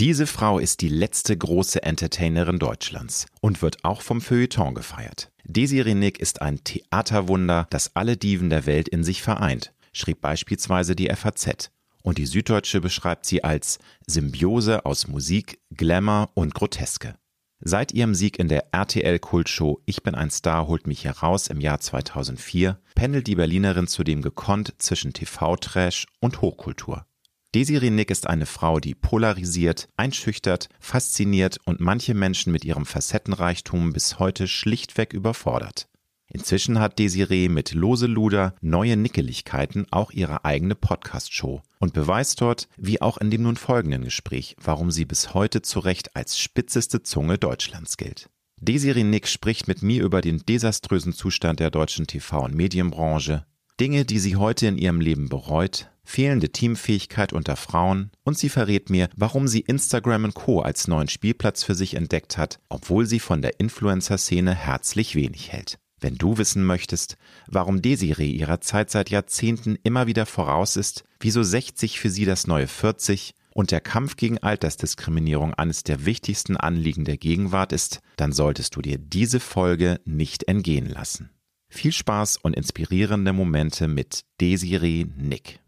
Diese Frau ist die letzte große Entertainerin Deutschlands und wird auch vom Feuilleton gefeiert. Desiree Nick ist ein Theaterwunder, das alle Diven der Welt in sich vereint, schrieb beispielsweise die FAZ. Und die Süddeutsche beschreibt sie als Symbiose aus Musik, Glamour und Groteske. Seit ihrem Sieg in der RTL-Kultshow Ich bin ein Star holt mich heraus im Jahr 2004 pendelt die Berlinerin zudem gekonnt zwischen TV-Trash und Hochkultur. Desiree Nick ist eine Frau, die polarisiert, einschüchtert, fasziniert und manche Menschen mit ihrem Facettenreichtum bis heute schlichtweg überfordert. Inzwischen hat Desiree mit Lose Luder neue Nickeligkeiten auch ihre eigene Podcast-Show und beweist dort, wie auch in dem nun folgenden Gespräch, warum sie bis heute zu Recht als spitzeste Zunge Deutschlands gilt. Desiree Nick spricht mit mir über den desaströsen Zustand der deutschen TV- und Medienbranche, Dinge, die sie heute in ihrem Leben bereut, fehlende Teamfähigkeit unter Frauen und sie verrät mir, warum sie Instagram Co. als neuen Spielplatz für sich entdeckt hat, obwohl sie von der Influencer-Szene herzlich wenig hält. Wenn du wissen möchtest, warum Desiree ihrer Zeit seit Jahrzehnten immer wieder voraus ist, wieso 60 für sie das neue 40 und der Kampf gegen Altersdiskriminierung eines der wichtigsten Anliegen der Gegenwart ist, dann solltest du dir diese Folge nicht entgehen lassen. Viel Spaß und inspirierende Momente mit Desiree Nick.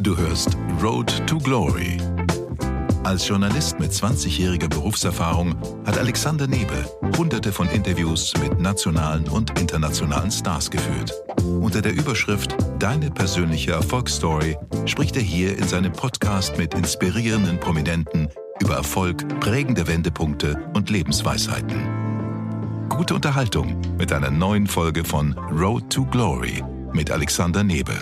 Du hörst Road to Glory als Journalist mit 20-jähriger Berufserfahrung hat Alexander Nebel hunderte von Interviews mit nationalen und internationalen Stars geführt. Unter der Überschrift Deine persönliche Erfolgsstory spricht er hier in seinem Podcast mit inspirierenden Prominenten über Erfolg, prägende Wendepunkte und Lebensweisheiten. Gute Unterhaltung mit einer neuen Folge von Road to Glory mit Alexander Nebel.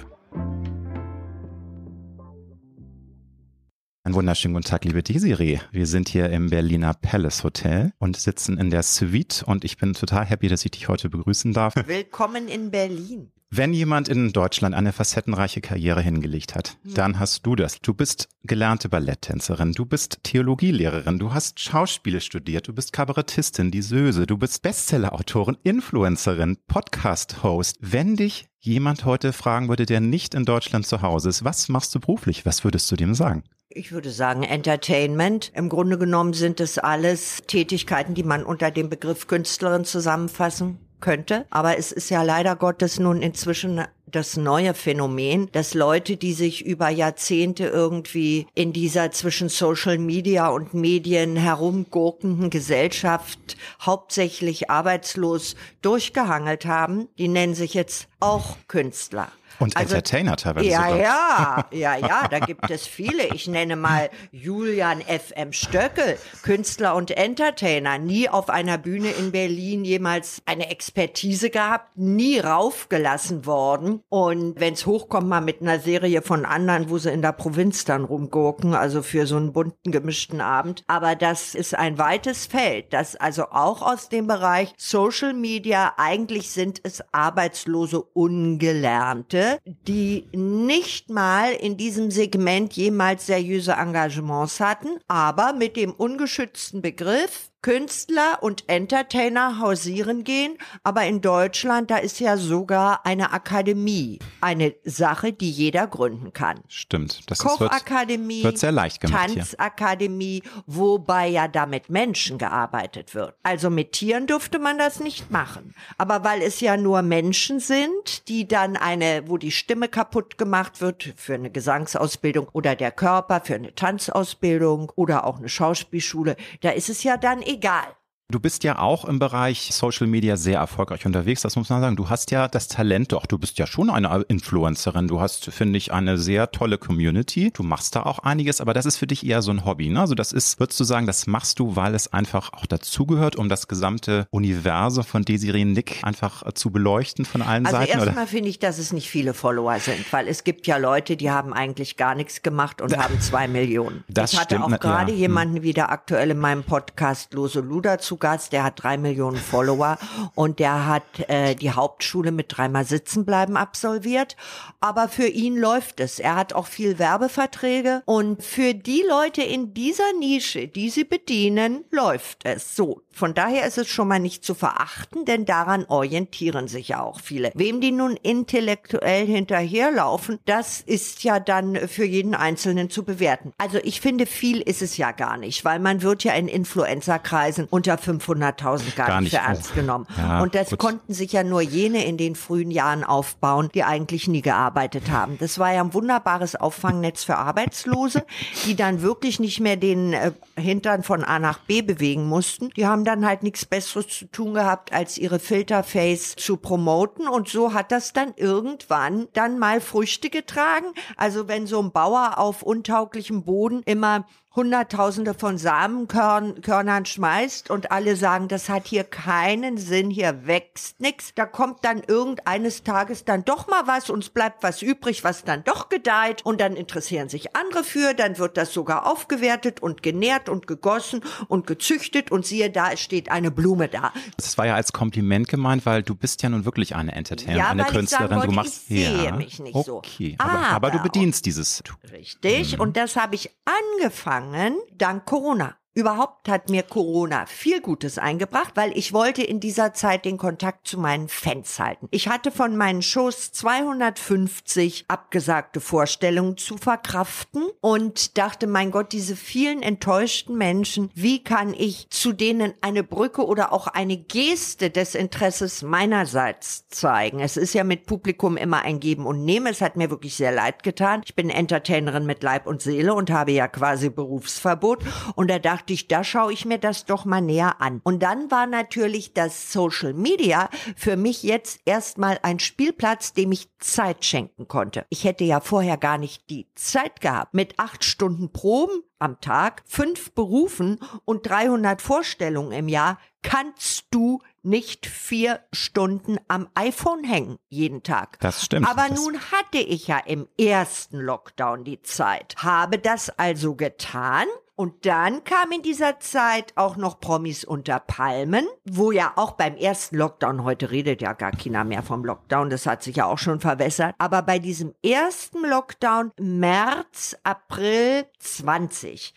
Einen wunderschönen guten Tag, liebe Desiree. Wir sind hier im Berliner Palace Hotel und sitzen in der Suite und ich bin total happy, dass ich dich heute begrüßen darf. Willkommen in Berlin. Wenn jemand in Deutschland eine facettenreiche Karriere hingelegt hat, hm. dann hast du das. Du bist gelernte Balletttänzerin, du bist Theologielehrerin, du hast Schauspiel studiert, du bist Kabarettistin, die Söse, du bist Bestsellerautorin, Influencerin, Podcast-Host. Wenn dich jemand heute fragen würde, der nicht in Deutschland zu Hause ist, was machst du beruflich? Was würdest du dem sagen? Ich würde sagen Entertainment. Im Grunde genommen sind es alles Tätigkeiten, die man unter dem Begriff Künstlerin zusammenfassen könnte. Aber es ist ja leider Gottes nun inzwischen das neue Phänomen, dass Leute, die sich über Jahrzehnte irgendwie in dieser zwischen Social Media und Medien herumgurkenden Gesellschaft hauptsächlich arbeitslos durchgehangelt haben, die nennen sich jetzt auch Künstler. Und also, Entertainer teilweise. Ja, sogar. ja, ja, ja, da gibt es viele. Ich nenne mal Julian F.M. Stöckel, Künstler und Entertainer. Nie auf einer Bühne in Berlin jemals eine Expertise gehabt, nie raufgelassen worden. Und wenn es hochkommt, mal mit einer Serie von anderen, wo sie in der Provinz dann rumgurken, also für so einen bunten, gemischten Abend. Aber das ist ein weites Feld, das also auch aus dem Bereich Social Media, eigentlich sind es arbeitslose Ungelernte, die nicht mal in diesem Segment jemals seriöse Engagements hatten, aber mit dem ungeschützten Begriff Künstler und Entertainer hausieren gehen, aber in Deutschland, da ist ja sogar eine Akademie, eine Sache, die jeder gründen kann. Stimmt, das Kochakademie, wird, wird sehr leicht gemacht Tanzakademie, wobei ja da mit Menschen gearbeitet wird. Also mit Tieren durfte man das nicht machen, aber weil es ja nur Menschen sind, die dann eine, wo die Stimme kaputt gemacht wird für eine Gesangsausbildung oder der Körper für eine Tanzausbildung oder auch eine Schauspielschule, da ist es ja dann egal. Du bist ja auch im Bereich Social Media sehr erfolgreich unterwegs, das muss man sagen. Du hast ja das Talent, doch, du bist ja schon eine Influencerin. Du hast, finde ich, eine sehr tolle Community. Du machst da auch einiges, aber das ist für dich eher so ein Hobby. Ne? Also das ist, würdest du sagen, das machst du, weil es einfach auch dazugehört, um das gesamte Universum von Desiree Nick einfach äh, zu beleuchten von allen also Seiten? Also erstmal finde ich, dass es nicht viele Follower sind, weil es gibt ja Leute, die haben eigentlich gar nichts gemacht und haben zwei Millionen. Das ich hatte stimmt, auch gerade ja. jemanden wieder aktuell in meinem Podcast Lose Luder zu Gast, der hat drei Millionen Follower und der hat äh, die Hauptschule mit dreimal Sitzenbleiben absolviert. Aber für ihn läuft es. Er hat auch viel Werbeverträge und für die Leute in dieser Nische, die sie bedienen, läuft es so. Von daher ist es schon mal nicht zu verachten, denn daran orientieren sich ja auch viele. Wem die nun intellektuell hinterherlaufen, das ist ja dann für jeden Einzelnen zu bewerten. Also ich finde, viel ist es ja gar nicht, weil man wird ja in Influencerkreisen unter 500.000 gar, gar, nicht für ernst genommen. Ja, Und das gut. konnten sich ja nur jene in den frühen Jahren aufbauen, die eigentlich nie gearbeitet haben. Das war ja ein wunderbares Auffangnetz für Arbeitslose, die dann wirklich nicht mehr den äh, Hintern von A nach B bewegen mussten. Die haben dann halt nichts Besseres zu tun gehabt, als ihre Filterface zu promoten. Und so hat das dann irgendwann dann mal Früchte getragen. Also wenn so ein Bauer auf untauglichem Boden immer Hunderttausende von Samenkörnern schmeißt und alle sagen, das hat hier keinen Sinn, hier wächst nichts. Da kommt dann irgendeines Tages dann doch mal was, uns bleibt was übrig, was dann doch gedeiht und dann interessieren sich andere für, dann wird das sogar aufgewertet und genährt und gegossen und gezüchtet und siehe da, es steht eine Blume da. Das war ja als Kompliment gemeint, weil du bist ja nun wirklich eine Entertainerin, ja, eine Künstlerin. Wollte, du machst ich sehe ja. mich nicht so. Okay, aber, aber, aber, du bedienst dieses. Richtig, mhm. und das habe ich angefangen gegangen dank Corona. Überhaupt hat mir Corona viel Gutes eingebracht, weil ich wollte in dieser Zeit den Kontakt zu meinen Fans halten. Ich hatte von meinen Shows 250 abgesagte Vorstellungen zu verkraften und dachte, mein Gott, diese vielen enttäuschten Menschen, wie kann ich zu denen eine Brücke oder auch eine Geste des Interesses meinerseits zeigen? Es ist ja mit Publikum immer ein Geben und Nehmen. Es hat mir wirklich sehr leid getan. Ich bin Entertainerin mit Leib und Seele und habe ja quasi Berufsverbot und da dachte dachte ich, da schaue ich mir das doch mal näher an. Und dann war natürlich das Social Media für mich jetzt erstmal ein Spielplatz, dem ich Zeit schenken konnte. Ich hätte ja vorher gar nicht die Zeit gehabt. Mit acht Stunden Proben am Tag, fünf Berufen und 300 Vorstellungen im Jahr kannst du nicht vier Stunden am iPhone hängen jeden Tag. Das stimmt. Aber das nun hatte ich ja im ersten Lockdown die Zeit, habe das also getan und dann kam in dieser Zeit auch noch Promis unter Palmen, wo ja auch beim ersten Lockdown, heute redet ja gar keiner mehr vom Lockdown, das hat sich ja auch schon verwässert, aber bei diesem ersten Lockdown, März, April 20,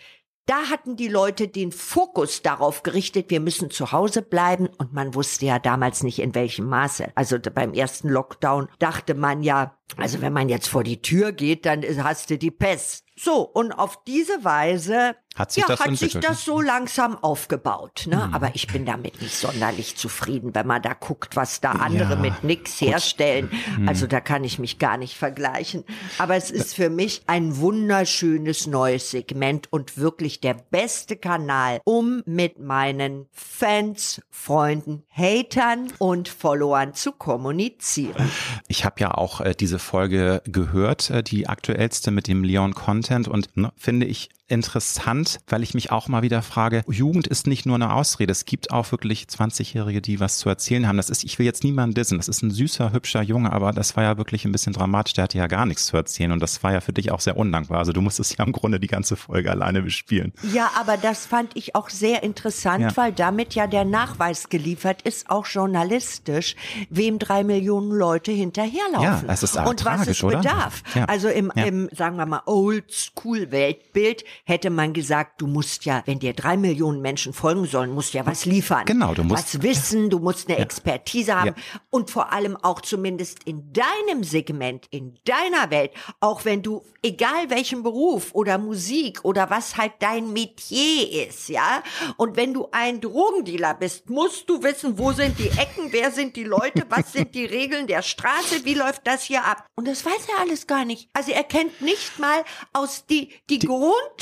da hatten die Leute den Fokus darauf gerichtet, wir müssen zu Hause bleiben und man wusste ja damals nicht in welchem Maße. Also beim ersten Lockdown dachte man ja, also wenn man jetzt vor die Tür geht, dann hast du die Pest. So, und auf diese Weise hat sich, ja, das, hat sich das so langsam aufgebaut. Ne? Mhm. Aber ich bin damit nicht sonderlich zufrieden, wenn man da guckt, was da andere ja, mit nix gut. herstellen. Mhm. Also da kann ich mich gar nicht vergleichen. Aber es ist für mich ein wunderschönes neues Segment und wirklich der beste Kanal, um mit meinen Fans, Freunden, Hatern und Followern zu kommunizieren. Ich habe ja auch äh, diese Folge gehört, äh, die aktuellste mit dem Leon Content und ne, finde ich interessant, weil ich mich auch mal wieder frage, Jugend ist nicht nur eine Ausrede. Es gibt auch wirklich 20-Jährige, die was zu erzählen haben. Das ist, ich will jetzt niemanden dissen. Das ist ein süßer, hübscher Junge, aber das war ja wirklich ein bisschen dramatisch. Der hatte ja gar nichts zu erzählen und das war ja für dich auch sehr undankbar. Also du musstest ja im Grunde die ganze Folge alleine bespielen. Ja, aber das fand ich auch sehr interessant, ja. weil damit ja der Nachweis geliefert ist, auch journalistisch, wem drei Millionen Leute hinterherlaufen. Ja, das ist und tragisch, was es oder? bedarf. Ja. Also im, ja. im, sagen wir mal, Oldschool-Weltbild hätte man gesagt, du musst ja, wenn dir drei Millionen Menschen folgen sollen, musst ja was liefern. Genau, du musst was wissen, du musst eine ja. Expertise haben ja. und vor allem auch zumindest in deinem Segment, in deiner Welt, auch wenn du, egal welchen Beruf oder Musik oder was halt dein Metier ist, ja, und wenn du ein Drogendealer bist, musst du wissen, wo sind die Ecken, wer sind die Leute, was sind die Regeln der Straße, wie läuft das hier ab? Und das weiß er alles gar nicht. Also er kennt nicht mal aus die, die, die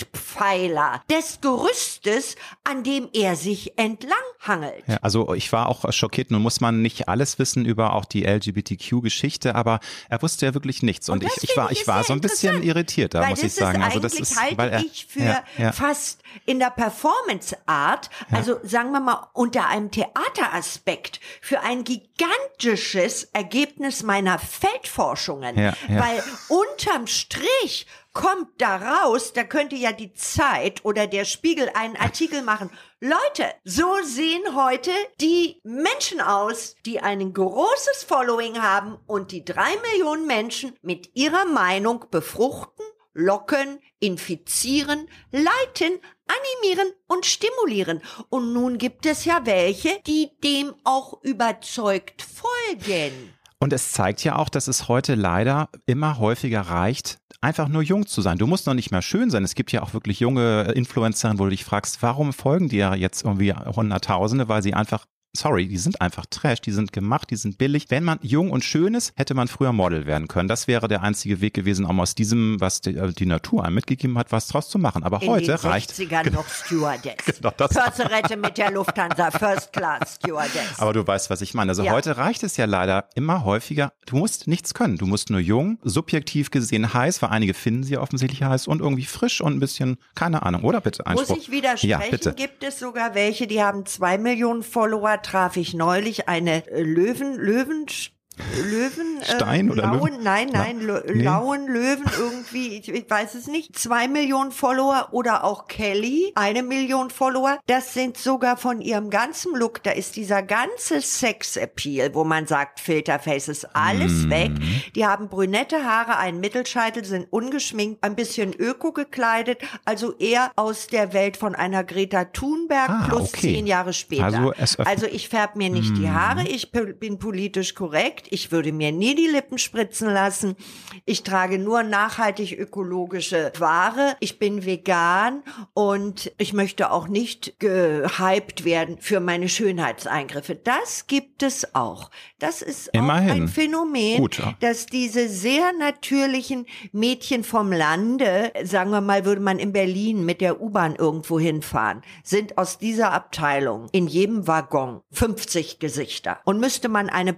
Grundpfeiler des Gerüstes, an dem er sich entlanghangelt. Ja, also ich war auch schockiert. Nun muss man nicht alles wissen über auch die LGBTQ-Geschichte, aber er wusste ja wirklich nichts. Und, und ich, ich war, ich war so ein bisschen irritiert, da muss ich sagen. also das ist, halte weil er, ich für ja, ja. fast in der Performance-Art, also sagen wir mal unter einem Theateraspekt, für ein gigantisches Ergebnis meiner Feldforschungen. Weil unterm Strich kommt da raus, da könnte ja die Zeit oder der Spiegel einen Artikel machen. Leute, so sehen heute die Menschen aus, die ein großes Following haben und die drei Millionen Menschen mit ihrer Meinung befruchten, locken, infizieren, leiten, animieren und stimulieren. Und nun gibt es ja welche, die dem auch überzeugt folgen. Und es zeigt ja auch, dass es heute leider immer häufiger reicht, einfach nur jung zu sein. Du musst noch nicht mehr schön sein. Es gibt ja auch wirklich junge Influencerinnen, wo du dich fragst, warum folgen ja jetzt irgendwie Hunderttausende, weil sie einfach sorry, die sind einfach Trash, die sind gemacht, die sind billig. Wenn man jung und schön ist, hätte man früher Model werden können. Das wäre der einzige Weg gewesen, um aus diesem, was die, äh, die Natur einem mitgegeben hat, was draus zu machen. Aber In heute den reicht. 60ern noch Stewardess. Genau, das- Pörserette mit der Lufthansa, First Class Stewardess. Aber du weißt, was ich meine. Also Ja. heute reicht es ja leider immer häufiger. Du musst nichts können. Du musst nur jung, subjektiv gesehen heiß, weil einige finden sie offensichtlich heiß und irgendwie frisch und ein bisschen, keine Ahnung, oder bitte? Muss Einspruch. ich widersprechen? Ja, bitte. Gibt es sogar welche, die haben zwei Millionen Follower, traf ich neulich eine äh, Löwen, Löwen, Löwen, Stein oder Lauen, Löwen? nein, nein, Lö- Nee. Lauen, Löwen, irgendwie, ich, ich weiß es nicht. Zwei Millionen Follower oder auch Kelly, eine Million Follower. Das sind sogar von ihrem ganzen Look, da ist dieser ganze Sex-Appeal, wo man sagt, Filterface ist alles Mhm. weg. Die haben brünette Haare, einen Mittelscheitel, sind ungeschminkt, ein bisschen öko gekleidet, also eher aus der Welt von einer Greta Thunberg Ah, plus okay. zehn Jahre später. Also also ich färb mir nicht die Haare, ich bin politisch korrekt, ich würde mir nie die Lippen spritzen lassen, ich trage nur nachhaltig ökologische Ware, ich bin vegan und ich möchte auch nicht gehypt werden für meine Schönheitseingriffe. Das gibt es auch. Das ist Immerhin. auch ein Phänomen, Gut, ja. dass diese sehr natürlichen Mädchen vom Lande, sagen wir mal, würde man in Berlin mit der U-Bahn irgendwo hinfahren, sind aus dieser Abteilung in jedem Waggon 50 Gesichter. Und müsste man eine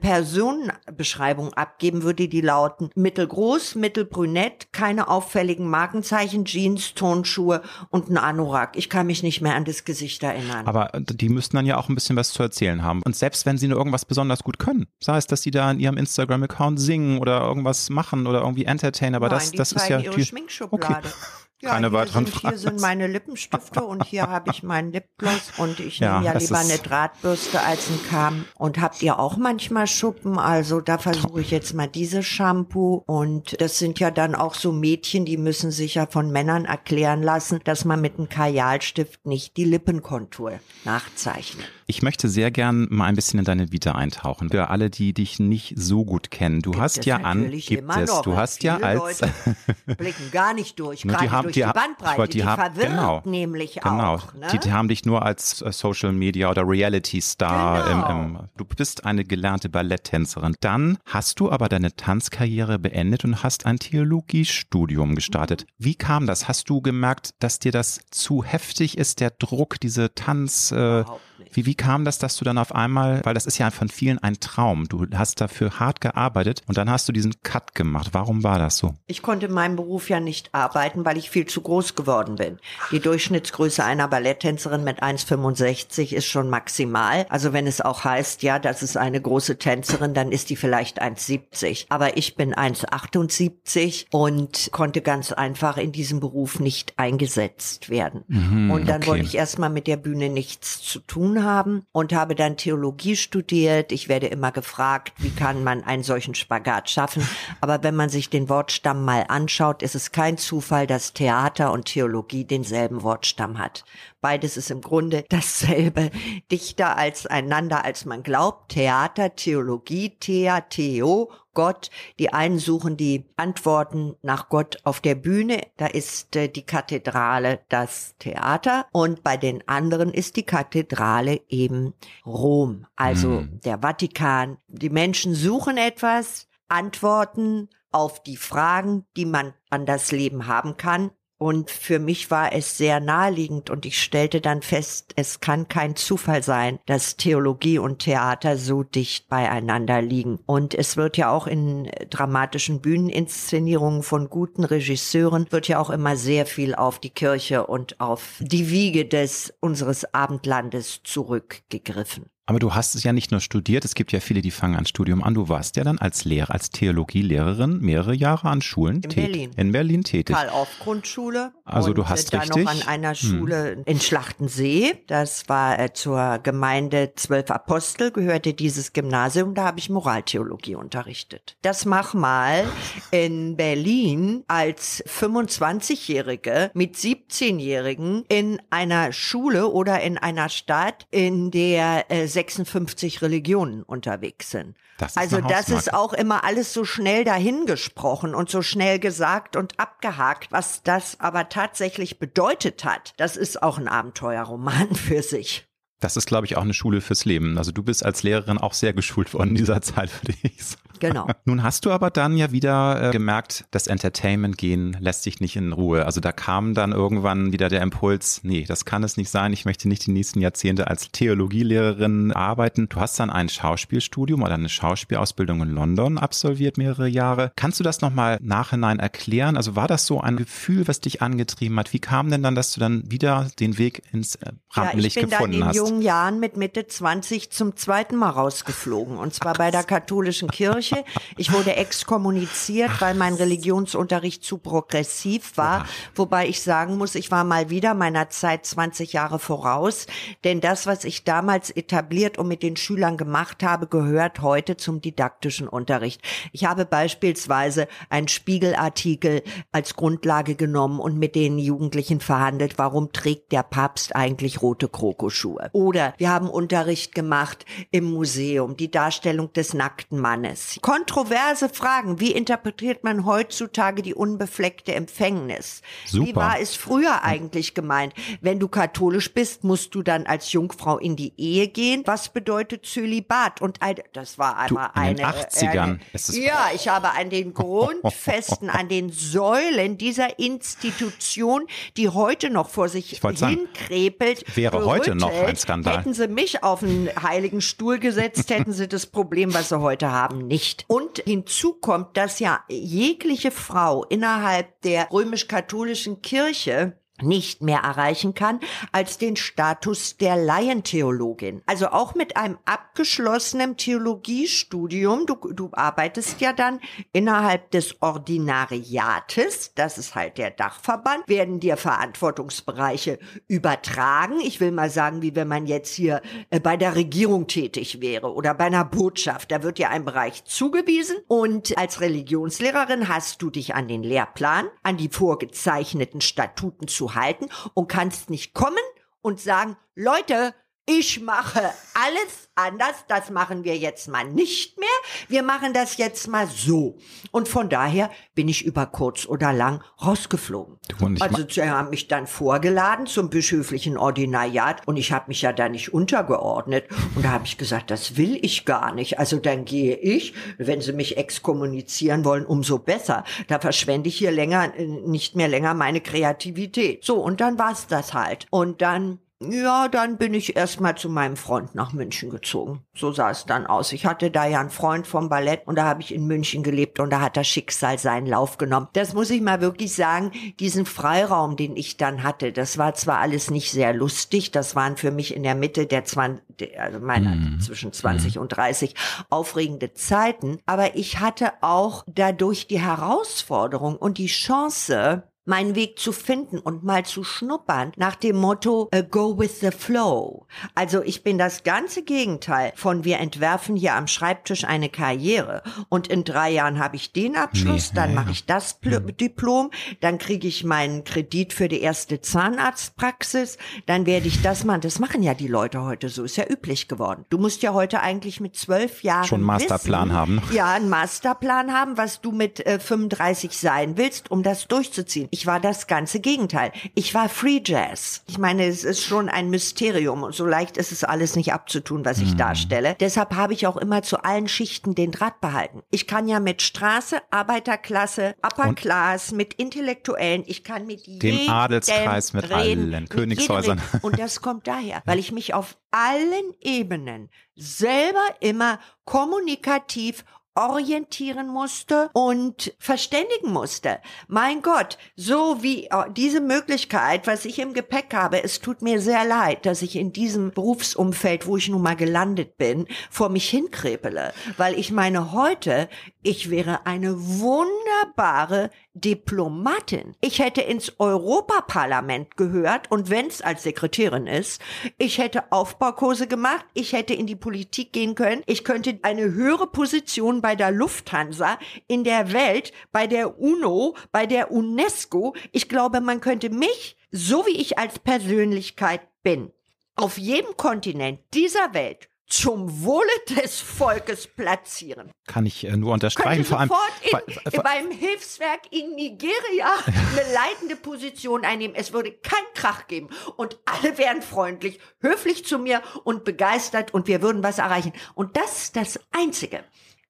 Personenbeschreibung abgeben, würde die lauten mittelgroß, mittelbrünett, keine auffälligen Markenzeichen, Jeans, Tonschuhe und ein Anorak. Ich kann mich nicht mehr an das Gesicht erinnern. Aber die müssten dann ja auch ein bisschen was zu erzählen haben. Und selbst wenn sie nur irgendwas besonders gut können, sei es, dass sie da in ihrem Instagram-Account singen oder irgendwas machen oder irgendwie entertainen, aber Nein, das, das ist ja ihre die Schminkschublade. Ja, Keine hier weiteren sind, Fragen. Hier sind meine Lippenstifte und hier habe ich meinen Lipgloss und ich Ja, nehme ja lieber eine Drahtbürste als einen Kamm. Und habt ihr auch manchmal Schuppen? Also da versuche ich jetzt mal dieses Shampoo und das sind ja dann auch so Mädchen, die müssen sich ja von Männern erklären lassen, dass man mit einem Kajalstift nicht die Lippenkontur nachzeichnet. Ich möchte sehr gern mal ein bisschen in deine Vita eintauchen. Für alle, die dich nicht so gut kennen. Du hast es ja an, gibt es, noch. du hast ja als, blicken gar nicht durch, Nur die gerade haben- durch die die, Bandbreite. wollte- Die, die haben- genau. nämlich Genau, auch. Ne? die, die haben dich nur als äh, Social Media oder Reality Star Genau. im, im, du bist eine gelernte Balletttänzerin. Dann hast du aber deine Tanzkarriere beendet und hast ein Theologiestudium gestartet. Mhm. Wie kam das? Hast du gemerkt, dass dir das zu heftig ist, der Druck, diese Tanz, äh, nicht. wie, wie kam das, dass du dann auf einmal, weil das ist ja von vielen ein Traum, du hast dafür hart gearbeitet und dann hast du diesen Cut gemacht. Warum war das so? Ich konnte in meinem Beruf ja nicht arbeiten, weil ich viel zu groß geworden bin. Die Durchschnittsgröße einer Balletttänzerin mit 1,65 ist schon maximal. Also wenn es auch heißt, ja, das ist eine große Tänzerin, dann ist die vielleicht 1,70. Aber ich bin 1,78 und konnte ganz einfach in diesem Beruf nicht eingesetzt werden. und dann okay. wollte ich erstmal mit der Bühne nichts zu tun haben und habe dann Theologie studiert. Ich werde immer gefragt, wie kann man einen solchen Spagat schaffen? Aber wenn man sich den Wortstamm mal anschaut, ist es kein Zufall, dass Theater und Theologie denselben Wortstamm hat. Beides ist im Grunde dasselbe, dichter als einander, als man glaubt. Theater, Theologie, Thea, Theo, Gott. Die einen suchen die Antworten nach Gott auf der Bühne. Da ist äh, die Kathedrale das Theater. Und bei den anderen ist die Kathedrale eben Rom, also der Vatikan. Die Menschen suchen etwas, Antworten auf die Fragen, die man an das Leben haben kann. Und für mich war es sehr naheliegend und ich stellte dann fest, es kann kein Zufall sein, dass Theologie und Theater so dicht beieinander liegen. Und es wird ja auch in dramatischen Bühneninszenierungen von guten Regisseuren wird ja auch immer sehr viel auf die Kirche und auf die Wiege des unseres Abendlandes zurückgegriffen. Aber du hast es ja nicht nur studiert, es gibt ja viele, die fangen an Studium an. Du warst ja dann als Lehrer, als Theologielehrerin mehrere Jahre an Schulen in Berlin. In Berlin tätig. Karl auf Grundschule. Also du hast dann richtig. noch an einer Schule hm. in Schlachtensee. Das war äh, zur Gemeinde Zwölf Apostel, gehörte dieses Gymnasium. Da habe ich Moraltheologie unterrichtet. Das mach mal in Berlin als 25-Jährige mit 17-Jährigen in einer Schule oder in einer Stadt, in der äh, 56 Religionen unterwegs sind. Das also das ist auch immer alles so schnell dahingesprochen und so schnell gesagt und abgehakt. Was das aber tatsächlich bedeutet hat, das ist auch ein Abenteuerroman für sich. Das ist, glaube ich, auch eine Schule fürs Leben. Also du bist als Lehrerin auch sehr geschult worden in dieser Zeit, würde ich sagen. Genau. Nun hast du aber dann ja wieder äh, gemerkt, das Entertainment gehen lässt dich nicht in Ruhe. Also da kam dann irgendwann wieder der Impuls, nee, das kann es nicht sein. Ich möchte nicht die nächsten Jahrzehnte als Theologielehrerin arbeiten. Du hast dann ein Schauspielstudium oder eine Schauspielausbildung in London absolviert, mehrere Jahre. Kannst du das nochmal nachhinein erklären? Also war das so ein Gefühl, was dich angetrieben hat? Wie kam denn dann, dass du dann wieder den Weg ins äh, Rampenlicht ja, ich bin gefunden dann hast? in jungen Jahren mit Mitte 20 zum zweiten Mal rausgeflogen. Und zwar bei der katholischen Kirche Kirche. Ich wurde exkommuniziert, weil mein Religionsunterricht zu progressiv war. Wobei ich sagen muss, ich war mal wieder meiner Zeit 20 Jahre voraus. Denn das, was ich damals etabliert und mit den Schülern gemacht habe, gehört heute zum didaktischen Unterricht. Ich habe beispielsweise einen Spiegelartikel als Grundlage genommen und mit den Jugendlichen verhandelt, warum trägt der Papst eigentlich rote Krokoschuhe? Oder wir haben Unterricht gemacht im Museum, die Darstellung des nackten Mannes kontroverse Fragen. Wie interpretiert man heutzutage die unbefleckte Empfängnis? Super. Wie war es früher eigentlich gemeint? Wenn du katholisch bist, musst du dann als Jungfrau in die Ehe gehen. Was bedeutet Zölibat? Und all, das war einmal du, in eine. Den 80ern. Eine, ja, ich habe an den Grundfesten, an den Säulen dieser Institution, die heute noch vor sich hinkrepelt, wäre heute noch ein Skandal. Hätten sie mich auf einen heiligen Stuhl gesetzt, hätten sie das Problem, was sie heute haben, nicht nicht. Und hinzu kommt, dass ja jegliche Frau innerhalb der römisch-katholischen Kirche nicht mehr erreichen kann als den Status der Laientheologin. Also auch mit einem abgeschlossenen Theologiestudium, du, du arbeitest ja dann innerhalb des Ordinariates, das ist halt der Dachverband, werden dir Verantwortungsbereiche übertragen. Ich will mal sagen, wie wenn man jetzt hier äh, bei der Regierung tätig wäre oder bei einer Botschaft, da wird dir ein Bereich zugewiesen. Und als Religionslehrerin hast du dich an den Lehrplan, an die vorgezeichneten Statuten zu halten und kannst nicht kommen und sagen, Leute, ich mache alles anders, das machen wir jetzt mal nicht mehr, wir machen das jetzt mal so. Und von daher bin ich über kurz oder lang rausgeflogen. Also sie haben mich dann vorgeladen zum bischöflichen Ordinariat und ich habe mich ja da nicht untergeordnet. Und da habe ich gesagt, das will ich gar nicht. Also dann gehe ich, wenn sie mich exkommunizieren wollen, umso besser. Da verschwende ich hier länger, nicht mehr länger meine Kreativität. So, und dann war's das halt. Und dann ja, dann bin ich erstmal zu meinem Freund nach München gezogen. So sah es dann aus. Ich hatte da ja einen Freund vom Ballett und da habe ich in München gelebt und da hat das Schicksal seinen Lauf genommen. Das muss ich mal wirklich sagen, diesen Freiraum, den ich dann hatte, das war zwar alles nicht sehr lustig, das waren für mich in der Mitte der 20, also meiner mhm. zwischen 20 mhm. und 30 aufregende Zeiten, aber ich hatte auch dadurch die Herausforderung und die Chance, meinen Weg zu finden und mal zu schnuppern nach dem Motto uh, Go with the Flow. Also ich bin das ganze Gegenteil von wir entwerfen hier am Schreibtisch eine Karriere und in drei Jahren habe ich den Abschluss, nee, dann ja, mache ich das Pl mhm. Diplom, dann kriege ich meinen Kredit für die erste Zahnarztpraxis, dann werde ich das machen. Das machen ja die Leute heute so, ist ja üblich geworden. Du musst ja heute eigentlich mit zwölf Jahren schon einen Masterplan wissen, haben. Ja, einen Masterplan haben, was du mit äh, 35 sein willst, um das durchzuziehen. Ich war das ganze Gegenteil. Ich war Free Jazz. Ich meine, es ist schon ein Mysterium und so leicht ist es alles nicht abzutun, was ich mhm. darstelle. Deshalb habe ich auch immer zu allen Schichten den Draht behalten. Ich kann ja mit Straße, Arbeiterklasse, Upper und Class, mit Intellektuellen, ich kann mit dem Adelskreis, mit reden, allen Königshäusern. Und das kommt daher, weil ich mich auf allen Ebenen selber immer kommunikativ orientieren musste und verständigen musste. Mein Gott, so wie äh, diese Möglichkeit, was ich im Gepäck habe, es tut mir sehr leid, dass ich in diesem Berufsumfeld, wo ich nun mal gelandet bin, vor mich hinkrepele, weil ich meine heute, ich wäre eine wunderbare Diplomatin. Ich hätte ins Europaparlament gehört und wenn's als Sekretärin ist, ich hätte Aufbaukurse gemacht, ich hätte in die Politik gehen können, ich könnte eine höhere Position bei der Lufthansa, in der Welt, bei der UNO, bei der UNESCO. Ich glaube, man könnte mich, so wie ich als Persönlichkeit bin, auf jedem Kontinent dieser Welt zum Wohle des Volkes platzieren. Kann ich äh, nur unterstreichen. Könnte vor allem in, in, beim Hilfswerk in Nigeria eine leitende Position einnehmen. Es würde keinen Krach geben und alle wären freundlich, höflich zu mir und begeistert und wir würden was erreichen. Und das ist das Einzige,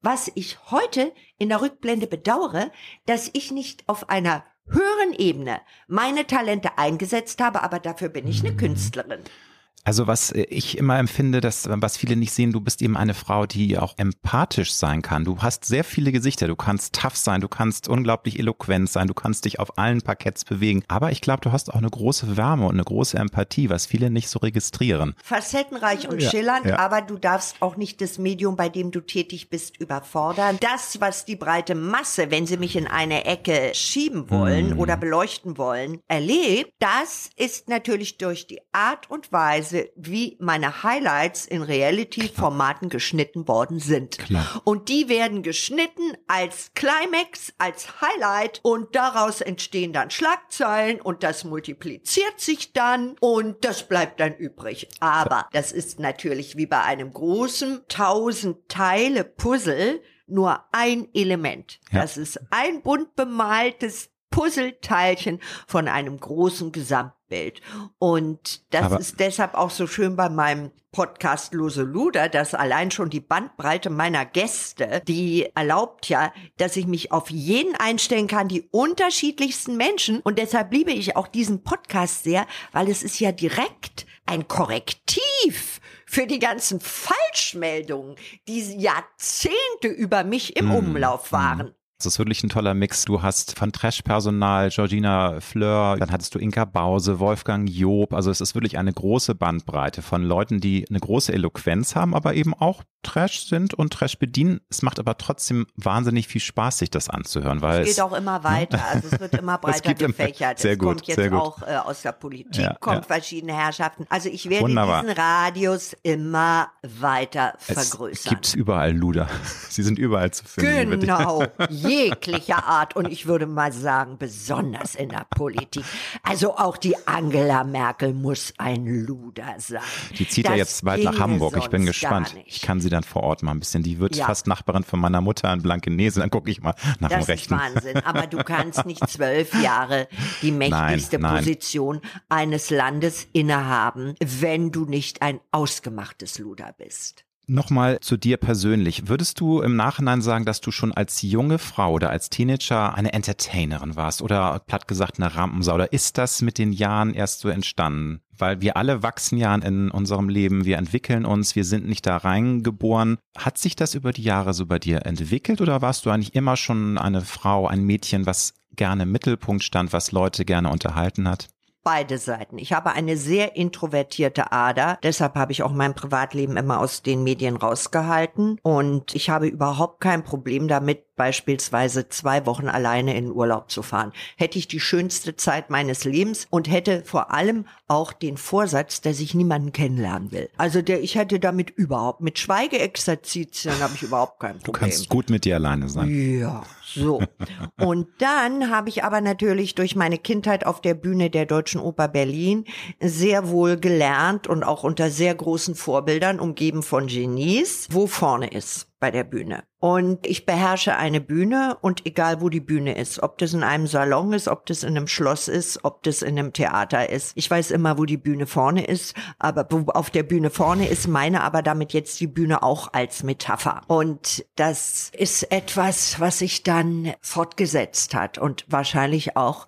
was ich heute in der Rückblende bedauere, dass ich nicht auf einer höheren Ebene meine Talente eingesetzt habe, aber dafür bin ich eine Künstlerin. Also was äh, ich immer empfinde, dass was viele nicht sehen, du bist eben eine Frau, die auch empathisch sein kann. Du hast sehr viele Gesichter, du kannst tough sein, du kannst unglaublich eloquent sein, du kannst dich auf allen Parketts bewegen. Aber ich glaube, du hast auch eine große Wärme und eine große Empathie, was viele nicht so registrieren. Facettenreich und ja, schillernd, ja. aber du darfst auch nicht das Medium, bei dem du tätig bist, überfordern. Das, was die breite Masse, wenn sie mich in eine Ecke schieben wollen hm. oder beleuchten wollen, erlebt, das ist natürlich durch die Art und Weise, wie meine Highlights in Reality-Formaten geschnitten worden sind. Klar. Und die werden geschnitten als Climax, als Highlight und daraus entstehen dann Schlagzeilen und das multipliziert sich dann und das bleibt dann übrig. Aber das ist natürlich wie bei einem großen tausend Teile Puzzle nur ein Element. Ja. Das ist ein bunt bemaltes Puzzleteilchen von einem großen Gesamtbild. Und das Aber ist deshalb auch so schön bei meinem Podcast Lose Luder, dass allein schon die Bandbreite meiner Gäste, die erlaubt ja, dass ich mich auf jeden einstellen kann, die unterschiedlichsten Menschen. Und deshalb liebe ich auch diesen Podcast sehr, weil es ist ja direkt ein Korrektiv für die ganzen Falschmeldungen, die Jahrzehnte über mich im mm, Umlauf waren. Das ist wirklich ein toller Mix. Du hast von Trash-Personal Georgina Fleur, dann hattest du Inka Bause, Wolfgang Job. Also es ist wirklich eine große Bandbreite von Leuten, die eine große Eloquenz haben, aber eben auch Trash sind und Trash bedienen. Es macht aber trotzdem wahnsinnig viel Spaß, sich das anzuhören, weil es geht auch immer weiter. Also es wird immer breiter gefächert. Sehr es gut, kommt jetzt auch äh, aus der Politik, ja, kommt ja. verschiedene Herrschaften. Also ich werde Wunderbar. diesen Radius immer weiter vergrößern. Es gibt überall Luder. Sie sind überall zu finden. Genau. jeglicher Art und ich würde mal sagen, besonders in der Politik. Also auch die Angela Merkel muss ein Luder sein. Die zieht das ja jetzt bald nach Hamburg. Ich bin gespannt. Ich kann sie dann vor Ort mal ein bisschen. Die wird ja. fast Nachbarin von meiner Mutter in Blankenese. Dann gucke ich mal nach das dem Rechten. Das ist Wahnsinn. Aber du kannst nicht zwölf Jahre die mächtigste nein, nein. Position eines Landes innehaben, wenn du nicht ein ausgemachtes Luder bist. Nochmal zu dir persönlich. Würdest du im Nachhinein sagen, dass du schon als junge Frau oder als Teenager eine Entertainerin warst oder platt gesagt eine Rampensau? Oder ist das mit den Jahren erst so entstanden? Weil wir alle wachsen ja in unserem Leben, wir entwickeln uns, wir sind nicht da reingeboren. Hat sich das über die Jahre so bei dir entwickelt oder warst du eigentlich immer schon eine Frau, ein Mädchen, was gerne im Mittelpunkt stand, was Leute gerne unterhalten hat? Beide Seiten. Ich habe eine sehr introvertierte Ader, deshalb habe ich auch mein Privatleben immer aus den Medien rausgehalten und ich habe überhaupt kein Problem damit, beispielsweise zwei Wochen alleine in Urlaub zu fahren. Hätte ich die schönste Zeit meines Lebens und hätte vor allem auch den Vorsatz, dass ich niemanden kennenlernen will. Also der, ich hätte damit überhaupt, mit Schweigeexerzitien habe ich überhaupt kein Problem. Du kannst gut mit dir alleine sein. Ja, so. Und dann habe ich aber natürlich durch meine Kindheit auf der Bühne der Deutschen Oper Berlin sehr wohl gelernt und auch unter sehr großen Vorbildern, umgeben von Genies, wo vorne ist bei der Bühne. Und ich beherrsche eine Bühne und egal wo die Bühne ist, ob das in einem Salon ist, ob das in einem Schloss ist, ob das in einem Theater ist. Ich weiß immer, wo die Bühne vorne ist, aber wo auf der Bühne vorne ist, meine aber damit jetzt die Bühne auch als Metapher. Und das ist etwas, was sich dann fortgesetzt hat und wahrscheinlich auch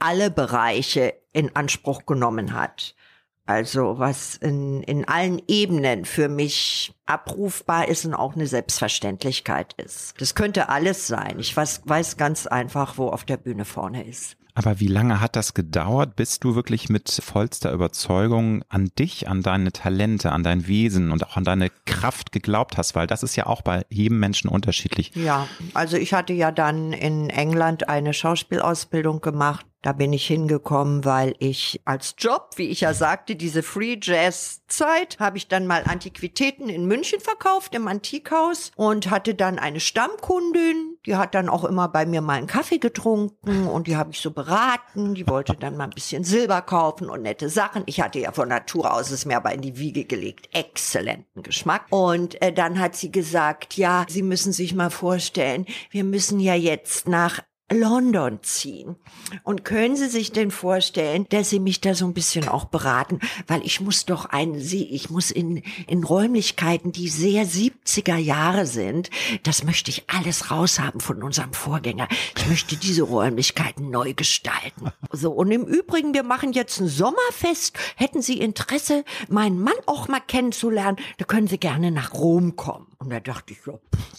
alle Bereiche in Anspruch genommen hat. Also was in, in allen Ebenen für mich abrufbar ist und auch eine Selbstverständlichkeit ist. Das könnte alles sein. Ich weiß, weiß ganz einfach, wo auf der Bühne vorne ist. Aber wie lange hat das gedauert, bis du wirklich mit vollster Überzeugung an dich, an deine Talente, an dein Wesen und auch an deine Kraft geglaubt hast? Weil das ist ja auch bei jedem Menschen unterschiedlich. Ja, also ich hatte ja dann in England eine Schauspielausbildung gemacht da bin ich hingekommen, weil ich als Job, wie ich ja sagte, diese Free Jazz Zeit, habe ich dann mal Antiquitäten in München verkauft im Antikhaus und hatte dann eine Stammkundin, die hat dann auch immer bei mir mal einen Kaffee getrunken und die habe ich so beraten, die wollte dann mal ein bisschen Silber kaufen und nette Sachen. Ich hatte ja von Natur aus es mir aber in die Wiege gelegt, exzellenten Geschmack. Und äh, dann hat sie gesagt, ja, Sie müssen sich mal vorstellen, wir müssen ja jetzt nach London ziehen. Und können Sie sich denn vorstellen, dass Sie mich da so ein bisschen auch beraten? Weil ich muss doch ein, Sie, ich muss in, in Räumlichkeiten, die sehr 70er Jahre sind, das möchte ich alles raushaben von unserem Vorgänger. Ich möchte diese Räumlichkeiten neu gestalten. So, und im Übrigen, wir machen jetzt ein Sommerfest. Hätten Sie Interesse, meinen Mann auch mal kennenzulernen? Da können Sie gerne nach Rom kommen. Und da dachte ich, ja,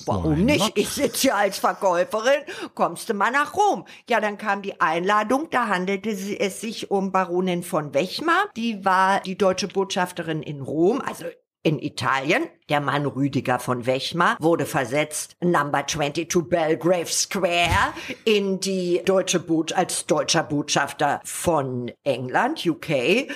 warum nicht? Ich sitze hier als Verkäuferin, kommst du mal nach Rom. Ja, dann kam die Einladung, da handelte es sich um Baronin von Wechmar. Die war die deutsche Botschafterin in Rom, also in Italien, der Mann Rüdiger von Wechmar wurde versetzt, Number 22 Belgrave Square, in die deutsche Boot als deutscher Botschafter von England, UK.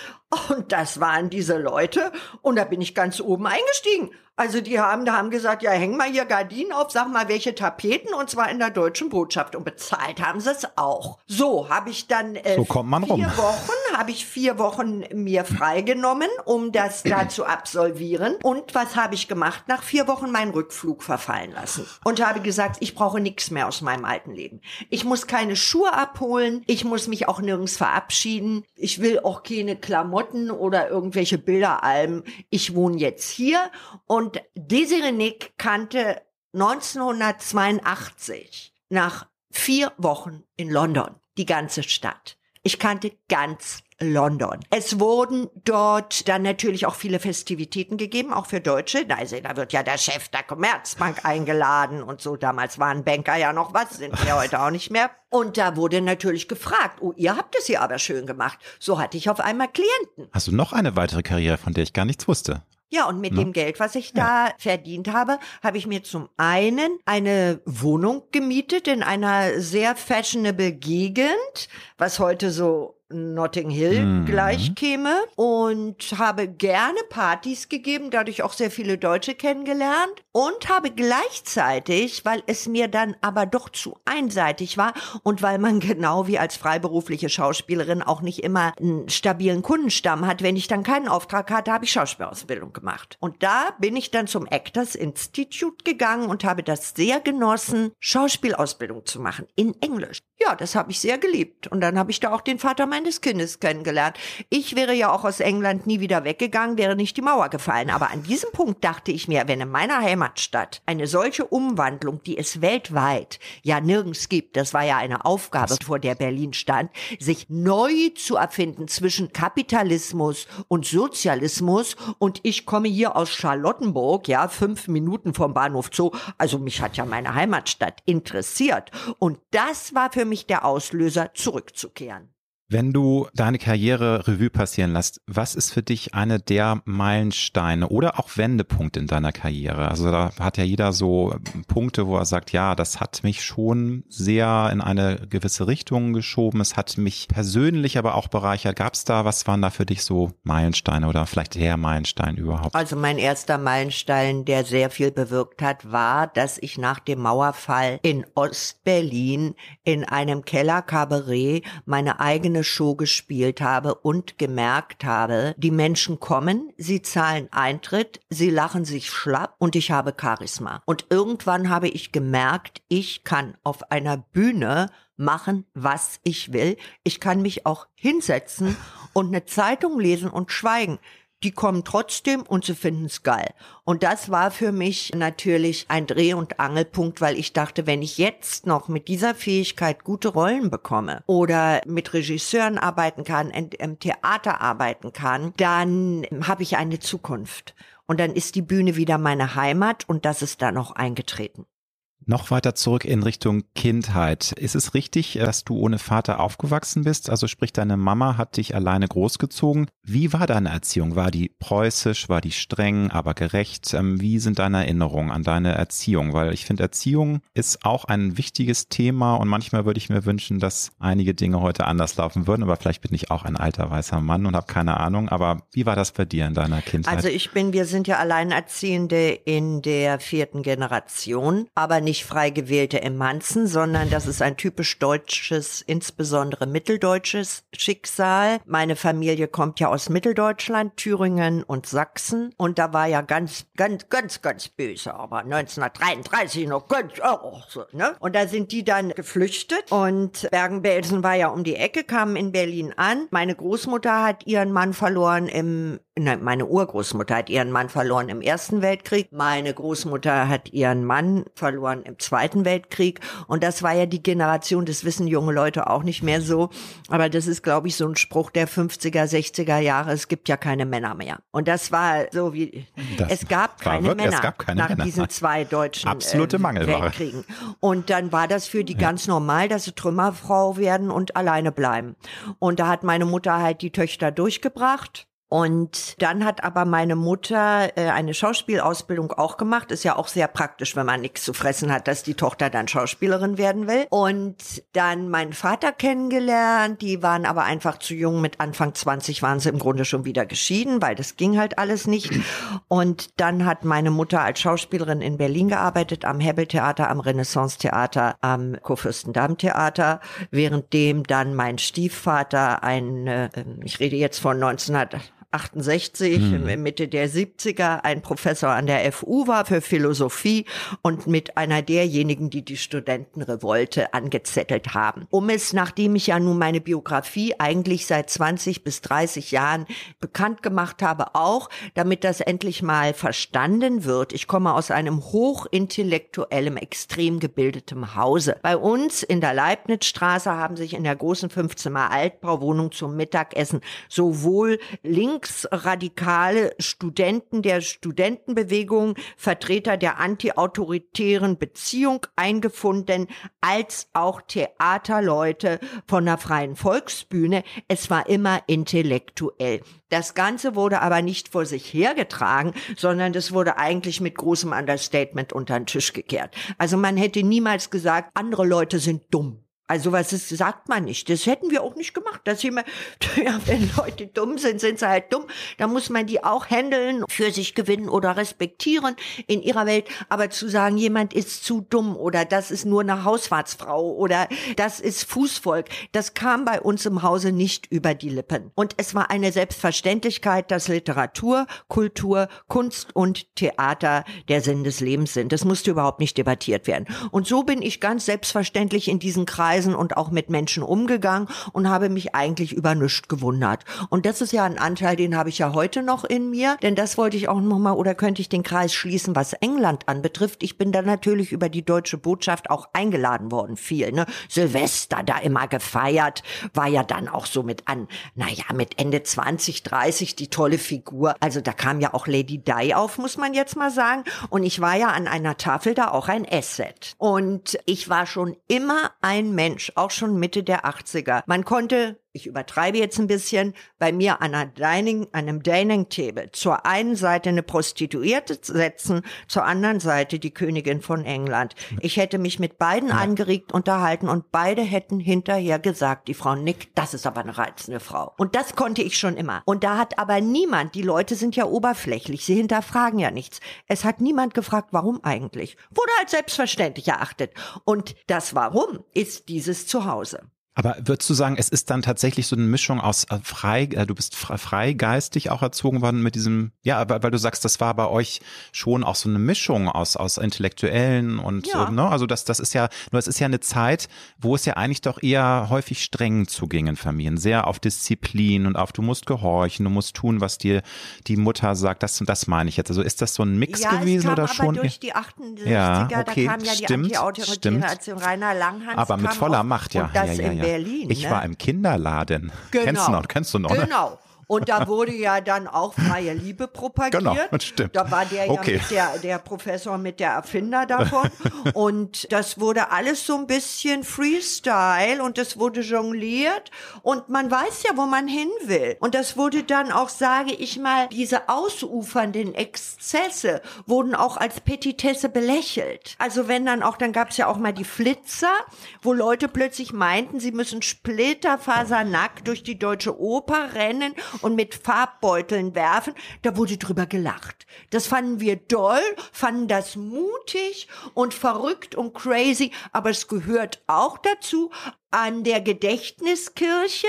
Und das waren diese Leute. Und da bin ich ganz oben eingestiegen. Also die haben, da haben gesagt, ja, häng mal hier Gardinen auf, sag mal, welche Tapeten, und zwar in der deutschen Botschaft. Und bezahlt haben sie es auch. So habe ich dann äh, so kommt man vier rum. Wochen, habe ich vier Wochen mir freigenommen, um das da zu absolvieren. Und was habe ich gemacht? Nach vier Wochen meinen Rückflug verfallen lassen. Und habe gesagt, ich brauche nichts mehr aus meinem alten Leben. Ich muss keine Schuhe abholen, ich muss mich auch nirgends verabschieden. Ich will auch keine Klamotten oder irgendwelche Bilderalben. Ich wohne jetzt hier und und Desiree Nick kannte 1982 nach vier Wochen in London die ganze Stadt. Ich kannte ganz London. Es wurden dort dann natürlich auch viele Festivitäten gegeben, auch für Deutsche. Also, da wird ja der Chef der Commerzbank eingeladen und so. Damals waren Banker ja noch was, sind wir heute auch nicht mehr. Und da wurde natürlich gefragt, oh, ihr habt es hier aber schön gemacht. So hatte ich auf einmal Klienten. Hast du noch eine weitere Karriere, von der ich gar nichts wusste? Ja, und mit ne? dem Geld, was ich da ja. verdient habe, habe ich mir zum einen eine Wohnung gemietet in einer sehr fashionable Gegend, was heute so Notting Hill mhm. gleich käme und habe gerne Partys gegeben, dadurch auch sehr viele Deutsche kennengelernt und habe gleichzeitig, weil es mir dann aber doch zu einseitig war und weil man genau wie als freiberufliche Schauspielerin auch nicht immer einen stabilen Kundenstamm hat, wenn ich dann keinen Auftrag hatte, habe ich Schauspielausbildung gemacht. Und da bin ich dann zum Actors Institute gegangen und habe das sehr genossen, Schauspielausbildung zu machen in Englisch. Ja, das habe ich sehr geliebt und dann habe ich da auch den Vater meines Kindes kennengelernt. Ich wäre ja auch aus England nie wieder weggegangen, wäre nicht die Mauer gefallen. Aber an diesem Punkt dachte ich mir, wenn in meiner Heimatstadt eine solche Umwandlung, die es weltweit ja nirgends gibt, das war ja eine Aufgabe, vor der Berlin stand, sich neu zu erfinden zwischen Kapitalismus und Sozialismus. Und ich komme hier aus Charlottenburg, ja, fünf Minuten vom Bahnhof Zoo. Also mich hat ja meine Heimatstadt interessiert. Und das war für mich der Auslöser, zurückzukehren. Wenn du deine Karriere Revue passieren lässt, was ist für dich eine der Meilensteine oder auch Wendepunkte in deiner Karriere? Also da hat ja jeder so Punkte, wo er sagt, ja, das hat mich schon sehr in eine gewisse Richtung geschoben. Es hat mich persönlich aber auch bereichert. Gab es da, was waren da für dich so Meilensteine oder vielleicht der Meilenstein überhaupt? Also mein erster Meilenstein, der sehr viel bewirkt hat, war, dass ich nach dem Mauerfall in Ostberlin in einem Kellerkabarett meine eigene eine Show gespielt habe und gemerkt habe, die Menschen kommen, sie zahlen Eintritt, sie lachen sich schlapp und ich habe Charisma. Und irgendwann habe ich gemerkt, ich kann auf einer Bühne machen, was ich will. Ich kann mich auch hinsetzen und eine Zeitung lesen und schweigen. Die kommen trotzdem und sie finden es geil. Und das war für mich natürlich ein Dreh- und Angelpunkt, weil ich dachte, wenn ich jetzt noch mit dieser Fähigkeit gute Rollen bekomme oder mit Regisseuren arbeiten kann, im Theater arbeiten kann, dann habe ich eine Zukunft. Und dann ist die Bühne wieder meine Heimat und das ist dann auch eingetreten. Noch weiter zurück in Richtung Kindheit. Ist es richtig, dass du ohne Vater aufgewachsen bist? Also sprich, deine Mama hat dich alleine großgezogen. Wie war deine Erziehung? War die preußisch? War die streng, aber gerecht? Ähm, wie sind deine Erinnerungen an deine Erziehung? Weil ich finde, Erziehung ist auch ein wichtiges Thema und manchmal würde ich mir wünschen, dass einige Dinge heute anders laufen würden. Aber vielleicht bin ich auch ein alter weißer Mann und habe keine Ahnung. Aber wie war das bei dir in deiner Kindheit? Also ich bin, wir sind ja Alleinerziehende in der vierten Generation, aber nicht nicht frei gewählte Emanzen, sondern das ist ein typisch deutsches, insbesondere mitteldeutsches Schicksal. Meine Familie kommt ja aus Mitteldeutschland, Thüringen und Sachsen. Und da war ja ganz, ganz, ganz, ganz böse, aber 1933 noch ganz, oh, so, ne? Und da sind die dann geflüchtet und Bergen-Belsen war ja um die Ecke, kamen in Berlin an. Meine Großmutter hat ihren Mann verloren im Nein, meine Urgroßmutter hat ihren Mann verloren im Ersten Weltkrieg. Meine Großmutter hat ihren Mann verloren im Zweiten Weltkrieg. Und das war ja die Generation, das wissen junge Leute auch nicht mehr so. Aber das ist, glaube ich, so ein Spruch der 50er, 60er Jahre. Es gibt ja keine Männer mehr. Und das war so wie, das es gab keine wirklich, Männer gab keine nach Männer. diesen zwei deutschen Absolute äh, Weltkriegen. Und dann war das für die ja. ganz normal, dass sie Trümmerfrau werden und alleine bleiben. Und da hat meine Mutter halt die Töchter durchgebracht. Und dann hat aber meine Mutter äh, eine Schauspielausbildung auch gemacht. Ist ja auch sehr praktisch, wenn man nichts zu fressen hat, dass die Tochter dann Schauspielerin werden will. Und dann meinen Vater kennengelernt. Die waren aber einfach zu jung. Mit Anfang 20 waren sie im Grunde schon wieder geschieden, weil das ging halt alles nicht. Und dann hat meine Mutter als Schauspielerin in Berlin gearbeitet, am Hebbel-Theater, am Renaissance-Theater, am Kurfürstendamm-Theater, währenddem dann mein Stiefvater ein, äh, ich rede jetzt von 1900 68, hm. Mitte der 70er, ein Professor an der FU war für Philosophie und mit einer derjenigen, die die Studentenrevolte angezettelt haben. Um es, nachdem ich ja nun meine Biografie eigentlich seit 20 bis 30 Jahren bekannt gemacht habe, auch, damit das endlich mal verstanden wird. Ich komme aus einem hochintellektuellem, extrem gebildetem Hause. Bei uns in der Leibnizstraße haben sich in der großen 15er Altbauwohnung zum Mittagessen sowohl links linksradikale Studenten der Studentenbewegung, Vertreter der antiautoritären Beziehung eingefunden, als auch Theaterleute von der Freien Volksbühne. Es war immer intellektuell. Das Ganze wurde aber nicht vor sich hergetragen, sondern das wurde eigentlich mit großem Understatement unter den Tisch gekehrt. Also man hätte niemals gesagt, andere Leute sind dumm. Also was ist, sagt man nicht. Das hätten wir auch nicht gemacht. Das immer, ja, wenn Leute dumm sind, sind sie halt dumm. Da muss man die auch handeln, für sich gewinnen oder respektieren in ihrer Welt. Aber zu sagen, jemand ist zu dumm oder das ist nur eine Hausfahrtsfrau oder das ist Fußvolk, das kam bei uns im Hause nicht über die Lippen. Und es war eine Selbstverständlichkeit, dass Literatur, Kultur, Kunst und Theater der Sinn des Lebens sind. Das musste überhaupt nicht debattiert werden. Und so bin ich ganz selbstverständlich in diesen Kreis Reisen und auch mit Menschen umgegangen und habe mich eigentlich über nichts gewundert. Und das ist ja ein Anteil, den habe ich ja heute noch in mir, denn das wollte ich auch nochmal oder könnte ich den Kreis schließen, was England anbetrifft. Ich bin da natürlich über die deutsche Botschaft auch eingeladen worden, viel, ne? Silvester da immer gefeiert, war ja dann auch so mit an, naja, mit Ende 20, 30 die tolle Figur. Also da kam ja auch Lady Di auf, muss man jetzt mal sagen. Und ich war ja an einer Tafel da auch ein Asset. Und ich war schon immer ein Mensch, Mensch, auch schon Mitte der 80er. Man konnte ich übertreibe jetzt ein bisschen, bei mir an Dining, einem Dining Table zur einen Seite eine Prostituierte setzen, zur anderen Seite die Königin von England. Ich hätte mich mit beiden angeregt unterhalten und beide hätten hinterher gesagt, die Frau Nick, das ist aber eine reizende Frau. Und das konnte ich schon immer. Und da hat aber niemand, die Leute sind ja oberflächlich, sie hinterfragen ja nichts. Es hat niemand gefragt, warum eigentlich. Wurde als selbstverständlich erachtet. Und das Warum ist dieses Zuhause. Aber würdest du sagen, es ist dann tatsächlich so eine Mischung aus äh, frei, äh, du bist freigeistig auch erzogen worden mit diesem, ja, weil du sagst, das war bei euch schon auch so eine Mischung aus, aus Intellektuellen und, ja. ne? also das, das ist ja, nur es ist ja eine Zeit, wo es ja eigentlich doch eher häufig streng zuging in Familien, sehr auf Disziplin und auf, du musst gehorchen, du musst tun, was dir die Mutter sagt, das und das meine ich jetzt. Also ist das so ein Mix ja, gewesen es kam oder aber schon? durch die 68er, ja, okay, da kam ja stimmt, die antiautoritäre Aktion Rainer Langhans. Aber mit voller Macht, ja. Und das ja, ja, ja. Berlin. Ich ne? war im Kinderladen. Genau. Kennst du noch? Kennst du noch? Ne? Genau. Und da wurde ja dann auch freie Liebe propagiert. Genau, das stimmt. Da war der Okay. ja mit der, der Professor mit der Erfinder davon. und das wurde alles so ein bisschen Freestyle und es wurde jongliert. Und man weiß ja, wo man hin will. Und das wurde dann auch, sage ich mal, diese ausufernden Exzesse wurden auch als Petitesse belächelt. Also wenn dann auch, dann gab es ja auch mal die Flitzer, wo Leute plötzlich meinten, sie müssen splitterfasernackt durch die deutsche Oper rennen und mit Farbbeuteln werfen. Da wurde drüber gelacht. Das fanden wir doll, fanden das mutig und verrückt und crazy, aber es gehört auch dazu, an der Gedächtniskirche.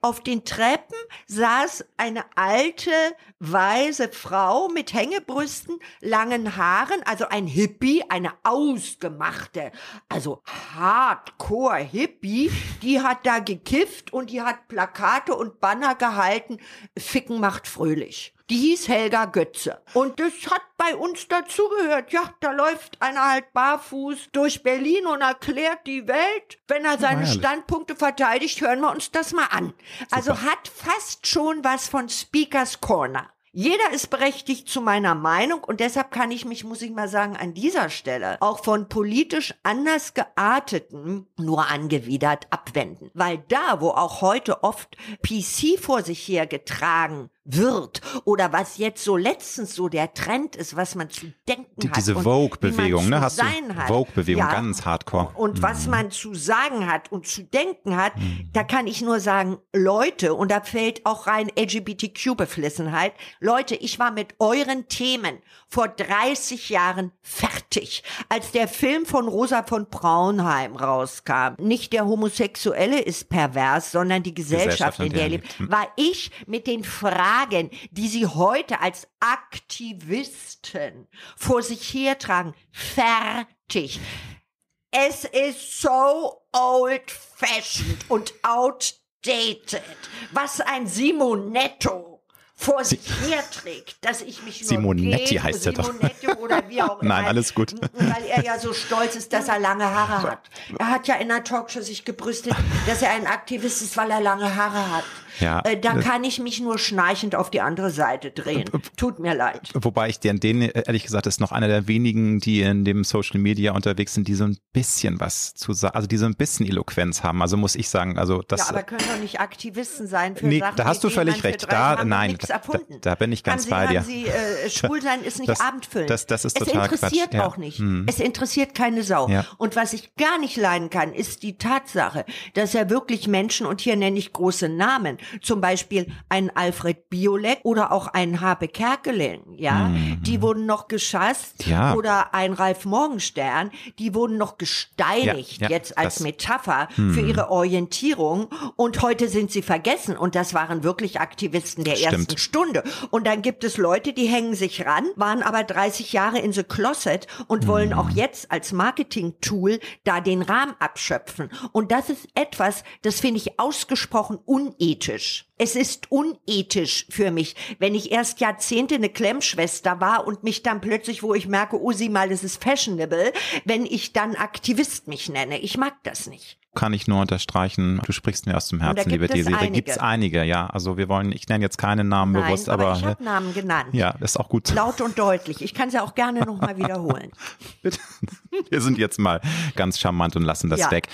Auf den Treppen saß eine alte, weise Frau mit Hängebrüsten, langen Haaren, also ein Hippie, eine ausgemachte, also Hardcore-Hippie, die hat da gekifft und die hat Plakate und Banner gehalten, Ficken macht fröhlich. Die hieß Helga Götze. Und das hat bei uns dazugehört. Ja, da läuft einer halt barfuß durch Berlin und erklärt die Welt. Wenn er seine herrlich. Standpunkte verteidigt, hören wir uns das mal an. Also hat fast schon was von Speakers Corner. Jeder ist berechtigt zu meiner Meinung und deshalb kann ich mich, muss ich mal sagen, an dieser Stelle auch von politisch anders gearteten nur angewidert abwenden. Weil da, wo auch heute oft PC vor sich hergetragen wird oder was jetzt so letztens so der Trend ist, was man zu denken Die, hat. diese Vogue-Bewegung, ne? Hast du. Vogue-Bewegung, Ja. ganz hardcore. Und was man zu sagen hat und zu denken hat, da kann ich nur sagen, Leute, und da fällt auch rein LGBTQ-Beflissenheit, Leute, ich war mit euren Themen vor 30 Jahren fertig, als der Film von Rosa von Braunheim rauskam. Nicht der Homosexuelle ist pervers, sondern die Gesellschaft, Gesellschaft, in der er lebt. lebt. War ich mit den Fragen, die sie heute als Aktivisten vor sich hertragen, fertig. Es ist so old-fashioned und outdated, was ein Simonetto vor sich herträgt, dass ich mich nur Simonetti gegen heißt er doch. Simonetti oder wie auch immer. Nein, alles gut. Weil er ja so stolz ist, dass er lange Haare hat. Er hat ja in der Talkshow sich gebrüstet, dass er ein Aktivist ist, weil er lange Haare hat. Ja, äh, da kann ich mich nur schnarchend auf die andere Seite drehen. Tut mir leid. Wobei ich den, den ehrlich gesagt ist noch einer der wenigen, die in dem Social Media unterwegs sind, die so ein bisschen was zu sagen, also die so ein bisschen Eloquenz haben. Also muss ich sagen, also das. ja, aber können doch nicht Aktivisten sein für Nee, Sachen, da hast du völlig recht. Da- nein, da- da- bin ich ganz haben bei Sie, dir. Sie, äh, schwul sein ist nicht Das- abendfüllend. das- das ist es total interessiert Quatsch, ja. auch nicht. Hm. Es interessiert keine Sau. Ja. Und was ich gar nicht leiden kann, ist die Tatsache, dass er wirklich Menschen, und hier nenne ich große Namen, zum Beispiel ein Alfred Biolek oder auch ein Habe Kerkeling, ja, die wurden noch geschasst Mhm. Ja. oder ein Ralf Morgenstern, die wurden noch gesteinigt, Ja, ja, jetzt als das- Mhm. Metapher für ihre Orientierung und heute sind sie vergessen und das waren wirklich Aktivisten der Stimmt. ersten Stunde. Und dann gibt es Leute, die hängen sich ran, waren aber 30 Jahre in the closet und wollen auch jetzt als Marketing-Tool da den Rahmen abschöpfen. Und das ist etwas, das finde ich ausgesprochen unethisch. Es ist unethisch für mich, wenn ich erst Jahrzehnte eine Klemmschwester war und mich dann plötzlich, wo ich merke, oh sieh mal, das ist fashionable, wenn ich dann Aktivist mich nenne. Ich mag das nicht. kann ich nur unterstreichen. Du sprichst mir aus dem Herzen, gibt liebe es Desi. Da einige. gibt's einige, ja. Also wir wollen, ich nenne jetzt keine Namen Nein, bewusst, aber, aber, ich habe Namen genannt. ja, ist auch gut. Laut und deutlich. Ich kann sie auch gerne nochmal wiederholen. Bitte. Wir sind jetzt mal ganz charmant und lassen das Ja. weg.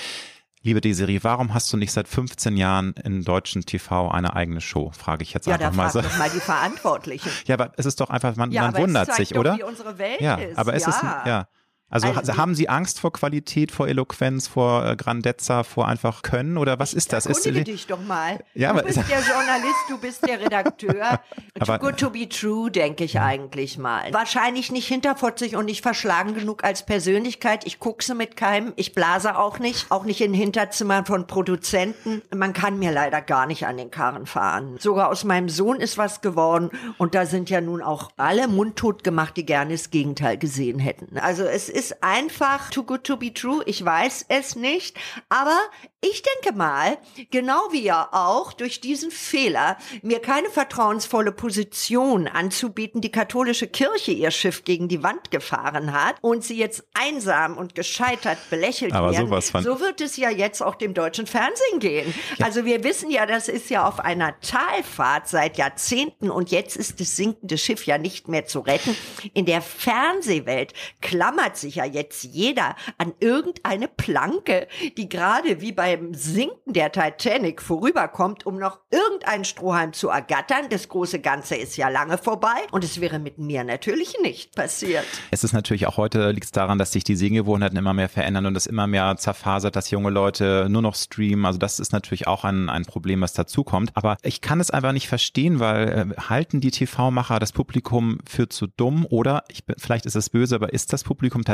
Liebe Desiree, warum hast du nicht seit 15 Jahren in deutschen TV eine eigene Show? Frage ich jetzt Ja, einfach mal so. doch mal die Verantwortlichen. Ja, aber es ist doch einfach, man, Ja, man wundert sich, doch, oder? wie unsere Welt ja, ist. aber es ja. ist, ja. Also, Also- haben Sie Angst vor Qualität, vor Eloquenz, vor äh, Grandezza, vor einfach Können oder was ist das? Ist, Erkundige dich doch mal. Ja, du bist der Journalist, du bist der Redakteur. Too good to be true, denke ich eigentlich mal. Wahrscheinlich nicht hinterfotzig und nicht verschlagen genug als Persönlichkeit. Ich guckse mit keinem, ich blase auch nicht, auch nicht in Hinterzimmern von Produzenten. Man kann mir leider gar nicht an den Karren fahren. Sogar aus meinem Sohn ist was geworden und da sind ja nun auch alle mundtot gemacht, die gerne das Gegenteil gesehen hätten. Also es ist einfach too good to be true. Ich weiß es nicht, aber ich denke mal, genau wie er auch durch diesen Fehler, mir keine vertrauensvolle Position anzubieten, die katholische Kirche ihr Schiff gegen die Wand gefahren hat und sie jetzt einsam und gescheitert belächelt Aber werden. sowas von- So wird es ja jetzt auch dem deutschen Fernsehen gehen. Also wir wissen ja, das ist ja auf einer Talfahrt seit Jahrzehnten und jetzt ist das sinkende Schiff ja nicht mehr zu retten. In der Fernsehwelt klammert sich ja jetzt jeder an irgendeine Planke, die gerade wie beim Sinken der Titanic vorüberkommt, um noch irgendeinen Strohhalm zu ergattern. Das große Ganze ist ja lange vorbei und es wäre mit mir natürlich nicht passiert. Es ist natürlich auch heute liegt es daran, dass sich die Sehgewohnheiten immer mehr verändern und es immer mehr zerfasert, dass junge Leute nur noch streamen. Also das ist natürlich auch ein, ein Problem, was dazukommt. Aber ich kann es einfach nicht verstehen, weil äh, halten die TV-Macher das Publikum für zu dumm oder ich vielleicht ist es böse, aber ist das Publikum tatsächlich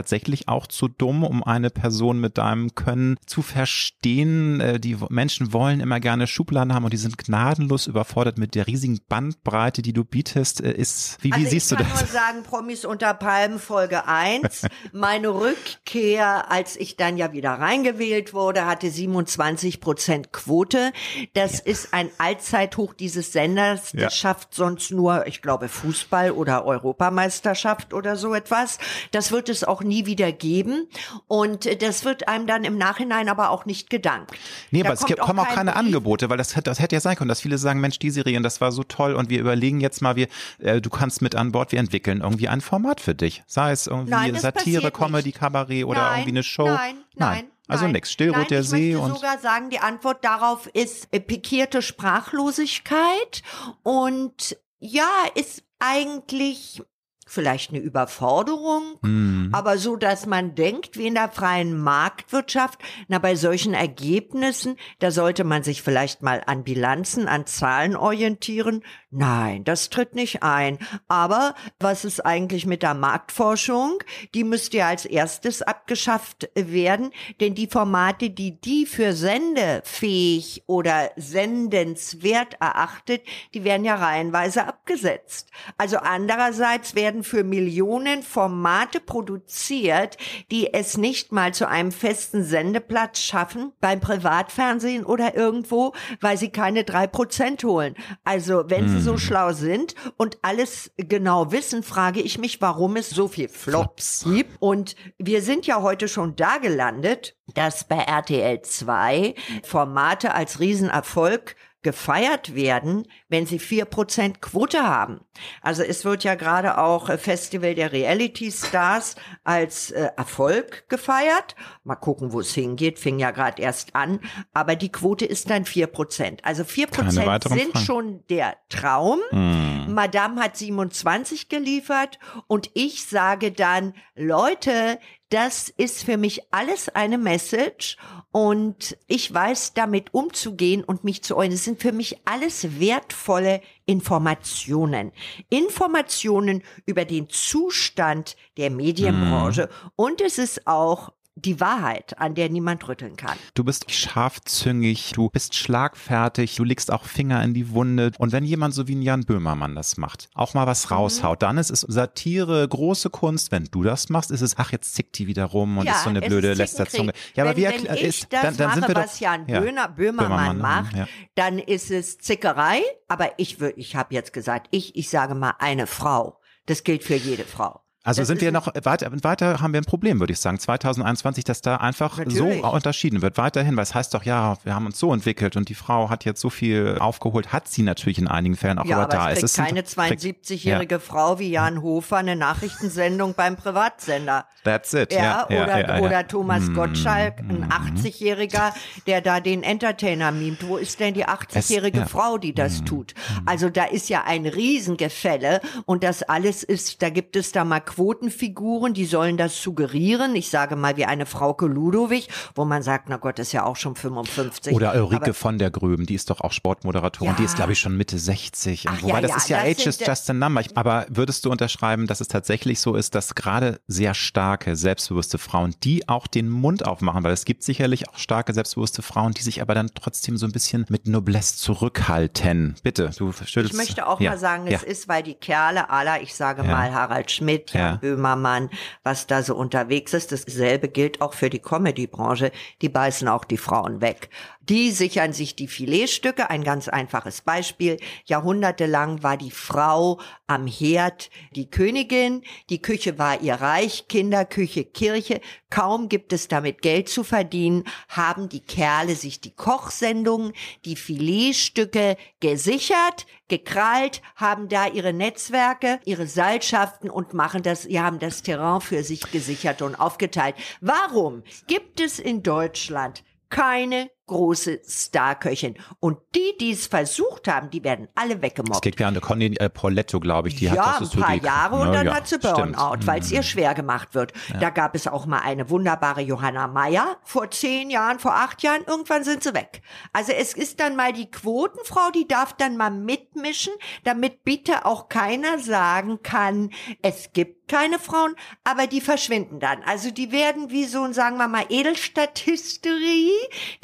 auch zu dumm, um eine Person mit deinem Können zu verstehen? Äh, die Menschen wollen immer gerne Schubladen haben und die sind gnadenlos überfordert mit der riesigen Bandbreite, die du bietest. Äh, Ist wie, wie also siehst ich du kann das? nur sagen, Promis unter Palmen Folge 1. Meine Rückkehr, als ich dann ja wieder reingewählt wurde, hatte 27 Prozent Quote. Das ist ein Allzeithoch dieses Senders. Das Ja. schafft sonst nur, ich glaube, Fußball oder Europameisterschaft oder so etwas. Das wird es auch nie wieder geben. Und äh, das wird einem dann im Nachhinein aber auch nicht gedankt. Nee, Da aber es gibt, kommen auch kein keine Brief. Angebote, weil das, hätte- das hätte ja sein können, dass viele sagen, Mensch, die Serien, das war so toll und wir überlegen jetzt mal, wir, äh, du kannst mit an Bord, wir entwickeln irgendwie ein Format für dich. Sei es irgendwie Nein, Satire, Comedy, nicht. Kabarett oder nein, irgendwie eine Show. Nein, nein. Also nein. nix, still ruht nein, der ich See möchte und sogar sagen, die Antwort darauf ist äh, pikierte Sprachlosigkeit und ja, ist eigentlich vielleicht eine Überforderung, hm, aber so, dass man denkt, wie in der freien Marktwirtschaft, na, bei solchen Ergebnissen, da sollte man sich vielleicht mal an Bilanzen, an Zahlen orientieren. Nein, das tritt nicht ein. Aber was ist eigentlich mit der Marktforschung? Die müsste ja als erstes abgeschafft werden, denn die Formate, die die für sendefähig oder sendenswert erachtet, die werden ja reihenweise abgesetzt. Also andererseits werden für Millionen Formate produziert, die es nicht mal zu einem festen Sendeplatz schaffen, beim Privatfernsehen oder irgendwo, weil sie keine drei Prozent holen. Also wenn sie so schlau sind und alles genau wissen, frage ich mich, warum es so viel Flops gibt. Und wir sind ja heute schon da gelandet, dass bei RTL 2 Formate als Riesenerfolg gefeiert werden, wenn sie vier Prozent Quote haben. Also es wird ja gerade auch äh, Festival der Reality Stars als äh, Erfolg gefeiert. Mal gucken, wo es hingeht. Fing ja gerade erst an. Aber die Quote ist dann vier Prozent. Also vier Prozent sind Fragen. schon der Traum. hm. Madame hat 27 geliefert und ich sage dann, Leute, das ist für mich alles eine Message und ich weiß damit umzugehen und mich zu äußern. Das sind für mich alles wertvolle Informationen. Informationen über den Zustand der Medienbranche und es ist auch die Wahrheit, an der niemand rütteln kann. Du bist scharfzüngig, du bist schlagfertig, du legst auch Finger in die Wunde. Und wenn jemand so wie ein Jan Böhmermann das macht, auch mal Mhm. was raushaut, dann ist es Satire, große Kunst. Wenn du das machst, ist es, ach, jetzt zickt die wieder rum und Ja, ist so eine blöde ist Lästerzunge. Ja, aber wenn, wie wenn erklär- ich ist, das dann, dann mache, sind wir doch, was Jan ja. Böhmer, Böhmermann, Böhmermann, macht, ja. dann ist es Zickerei. Aber ich würde, ich habe jetzt gesagt, ich, ich sage mal eine Frau. Das gilt für jede Frau. Also Das sind wir noch weiter, weiter haben wir ein Problem, würde ich sagen. 2021, dass da einfach Natürlich. so unterschieden wird. Weiterhin, weil es heißt doch, ja, wir haben uns so entwickelt und die Frau hat jetzt so viel aufgeholt, hat sie natürlich in einigen Fällen auch, Ja, aber, aber da es ist keine 72-jährige Frau wie Jan Hofer eine Nachrichtensendung beim Privatsender. That's it. Ja, Ja, ja, oder, ja, ja. oder Thomas Gottschalk, ein 80-Jähriger, der da den Entertainer mimt. Wo ist denn die 80-jährige ja. Frau, die das tut? Also da ist ja ein Riesengefälle und das alles ist, da gibt es da mal Quotenfiguren, die sollen das suggerieren. Ich sage mal wie eine Frauke Ludowig, wo man sagt, na Gott, ist ja auch schon 55. Oder Ulrike Aber, von der Gröben, die ist doch auch Sportmoderatorin, ja. die ist glaube ich schon Mitte 60. Ach, wobei ja, das ja, ist ja das Age is just a number. Aber würdest du unterschreiben, dass es tatsächlich so ist, dass gerade sehr starke, selbstbewusste Frauen, die auch den Mund aufmachen, weil es gibt sicherlich auch starke, selbstbewusste Frauen, die sich aber dann trotzdem so ein bisschen mit Noblesse zurückhalten. Bitte, du schüttelst. Ich möchte auch mal sagen, es ist, weil die Kerle aller, ich sage mal Harald Schmidt, Jan Böhmermann, was da so unterwegs ist, dasselbe gilt auch für die Comedy-Branche, die beißen auch die Frauen weg. Die sichern sich die Filetstücke. Ein ganz einfaches Beispiel. Jahrhundertelang war die Frau am Herd die Königin. Die Küche war ihr Reich. Kinderküche, Kirche. Kaum gibt es damit Geld zu verdienen, haben die Kerle sich die Kochsendungen, die Filetstücke gesichert, gekrallt, haben da ihre Netzwerke, ihre Seilschaften und machen das, sie haben das Terrain für sich gesichert und aufgeteilt. Warum gibt es in Deutschland keine große Starköchin. Und die, die es versucht haben, die werden alle weggemobbt. Es gibt ja eine Conny äh, Poletto, glaube ich, die ja, hat das ein paar Jahre und dann ja, hat sie Burnout, weil es ihr mhm. schwer gemacht wird. Ja. Da gab es auch mal eine wunderbare Johanna Meyer vor zehn Jahren, vor acht Jahren. Irgendwann sind sie weg. Also es ist dann mal die Quotenfrau, die darf dann mal mitmischen, damit bitte auch keiner sagen kann, es gibt keine Frauen, aber die verschwinden dann. Also die werden wie so, sagen wir mal, Edelstadthysterie.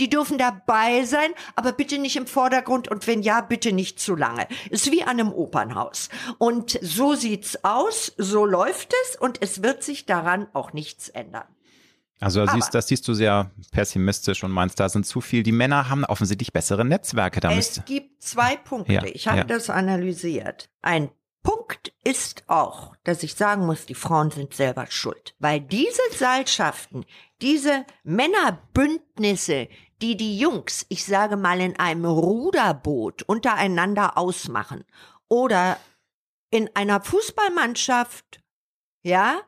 Die dürfen dabei sein, aber bitte nicht im Vordergrund und wenn ja, bitte nicht zu lange. Ist wie an einem Opernhaus. Und so sieht's aus, so läuft es und es wird sich daran auch nichts ändern. Also das siehst, das siehst du sehr pessimistisch und meinst, da sind zu viel. Die Männer haben offensichtlich bessere Netzwerke. Da es gibt zwei Punkte. Ja, ich habe ja. das analysiert. Ein Punkt ist auch, dass ich sagen muss, die Frauen sind selber schuld. Weil diese Seilschaften, diese Männerbündnisse, die die Jungs, ich sage mal, in einem Ruderboot untereinander ausmachen oder in einer Fußballmannschaft, ja,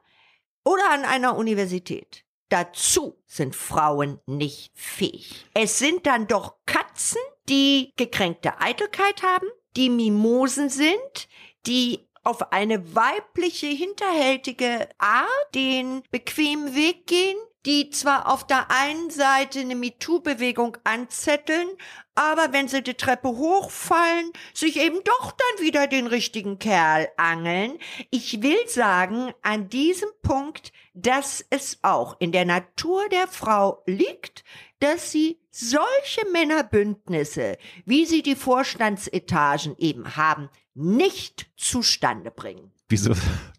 oder an einer Universität. Dazu sind Frauen nicht fähig. Es sind dann doch Katzen, die gekränkte Eitelkeit haben, die Mimosen sind, die auf eine weibliche, hinterhältige Art den bequemen Weg gehen, die zwar auf der einen Seite eine MeToo-Bewegung anzetteln, aber wenn sie die Treppe hochfallen, sich eben doch dann wieder den richtigen Kerl angeln. Ich will sagen, an diesem Punkt, dass es auch in der Natur der Frau liegt, dass sie solche Männerbündnisse, wie sie die Vorstandsetagen eben haben, nicht zustande bringen. Wieso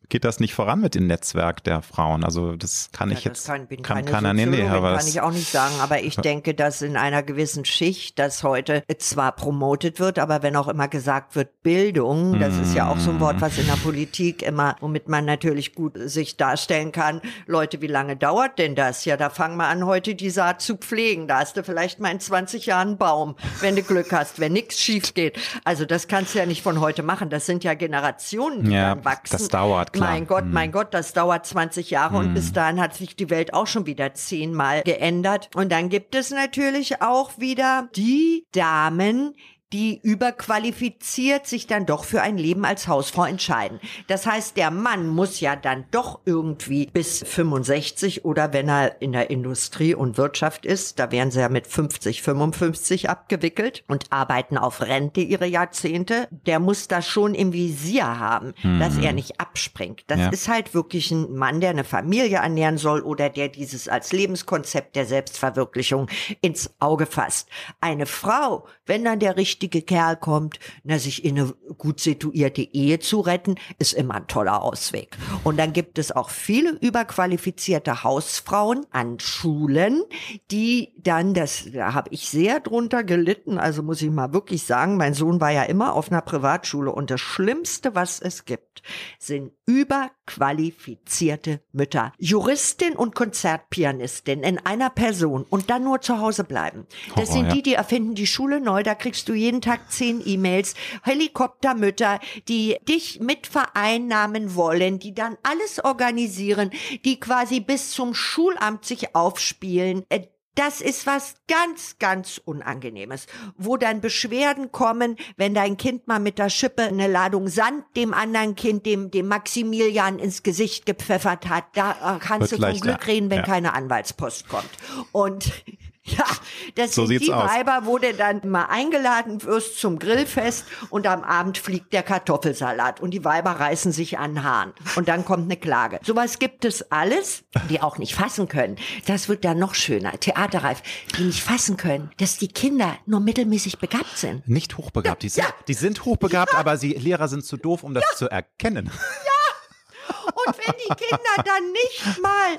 geht das nicht voran mit dem Netzwerk der Frauen? Also das kann ja, ich jetzt kann, bin kann keiner nee, nee, aber kann ich auch nicht sagen, aber ich denke, dass in einer gewissen Schicht, das heute zwar promotet wird, aber wenn auch immer gesagt wird Bildung, das ist ja auch so ein Wort, was in der Politik immer, womit man natürlich gut sich darstellen kann, Leute, wie lange dauert denn das? Ja, da fangen wir an, heute die Saat zu pflegen. Da hast du vielleicht mal in 20 Jahren einen Baum, wenn du Glück hast, wenn nichts schief geht. Also das kannst du ja nicht von heute machen. Das sind ja Generationen, die ja, dann wachsen. Das dauert, klar. Mein Gott, mein hm. Gott, das dauert 20 Jahre hm. und bis dahin hat sich die Welt auch schon wieder zehnmal geändert. Und dann gibt es natürlich auch wieder die Damen, die überqualifiziert sich dann doch für ein Leben als Hausfrau entscheiden. Das heißt, der Mann muss ja dann doch irgendwie bis 65 oder wenn er in der Industrie und Wirtschaft ist, da werden sie ja mit 50, 55 abgewickelt und arbeiten auf Rente ihre Jahrzehnte, der muss das schon im Visier haben, mhm. dass er nicht abspringt. Das ja. ist halt wirklich ein Mann, der eine Familie ernähren soll oder der dieses als Lebenskonzept der Selbstverwirklichung ins Auge fasst. Eine Frau, wenn dann der richtige richtige Kerl kommt, na, sich in eine gut situierte Ehe zu retten, ist immer ein toller Ausweg. Und dann gibt es auch viele überqualifizierte Hausfrauen an Schulen, die dann, das, da habe ich sehr drunter gelitten, also muss ich mal wirklich sagen, mein Sohn war ja immer auf einer Privatschule und das Schlimmste, was es gibt, sind überqualifizierte Mütter. Juristin und Konzertpianistin in einer Person und dann nur zu Hause bleiben. Das oh, sind ja. die, die erfinden die Schule neu, da kriegst du jeden Tag zehn E-Mails, Helikoptermütter, die dich mit vereinnahmen wollen, die dann alles organisieren, die quasi bis zum Schulamt sich aufspielen. Das ist was ganz, ganz Unangenehmes, wo dann Beschwerden kommen, wenn dein Kind mal mit der Schippe eine Ladung Sand dem anderen Kind, dem, dem Maximilian ins Gesicht gepfeffert hat. Da äh, kannst Wird du leichter. Glück reden, wenn Ja. keine Anwaltspost kommt. Und ja, das So sind die aus. Weiber, wo du dann mal eingeladen wirst zum Grillfest und am Abend fliegt der Kartoffelsalat und die Weiber reißen sich an den Haaren und dann kommt eine Klage. Sowas gibt es alles, die auch nicht fassen können. Das wird dann noch schöner. Theaterreif, die nicht fassen können, dass die Kinder nur mittelmäßig begabt sind. Nicht hochbegabt. Die sind, Ja. die sind hochbegabt, aber sie Lehrer sind zu doof, um das zu erkennen. Und wenn die Kinder dann nicht mal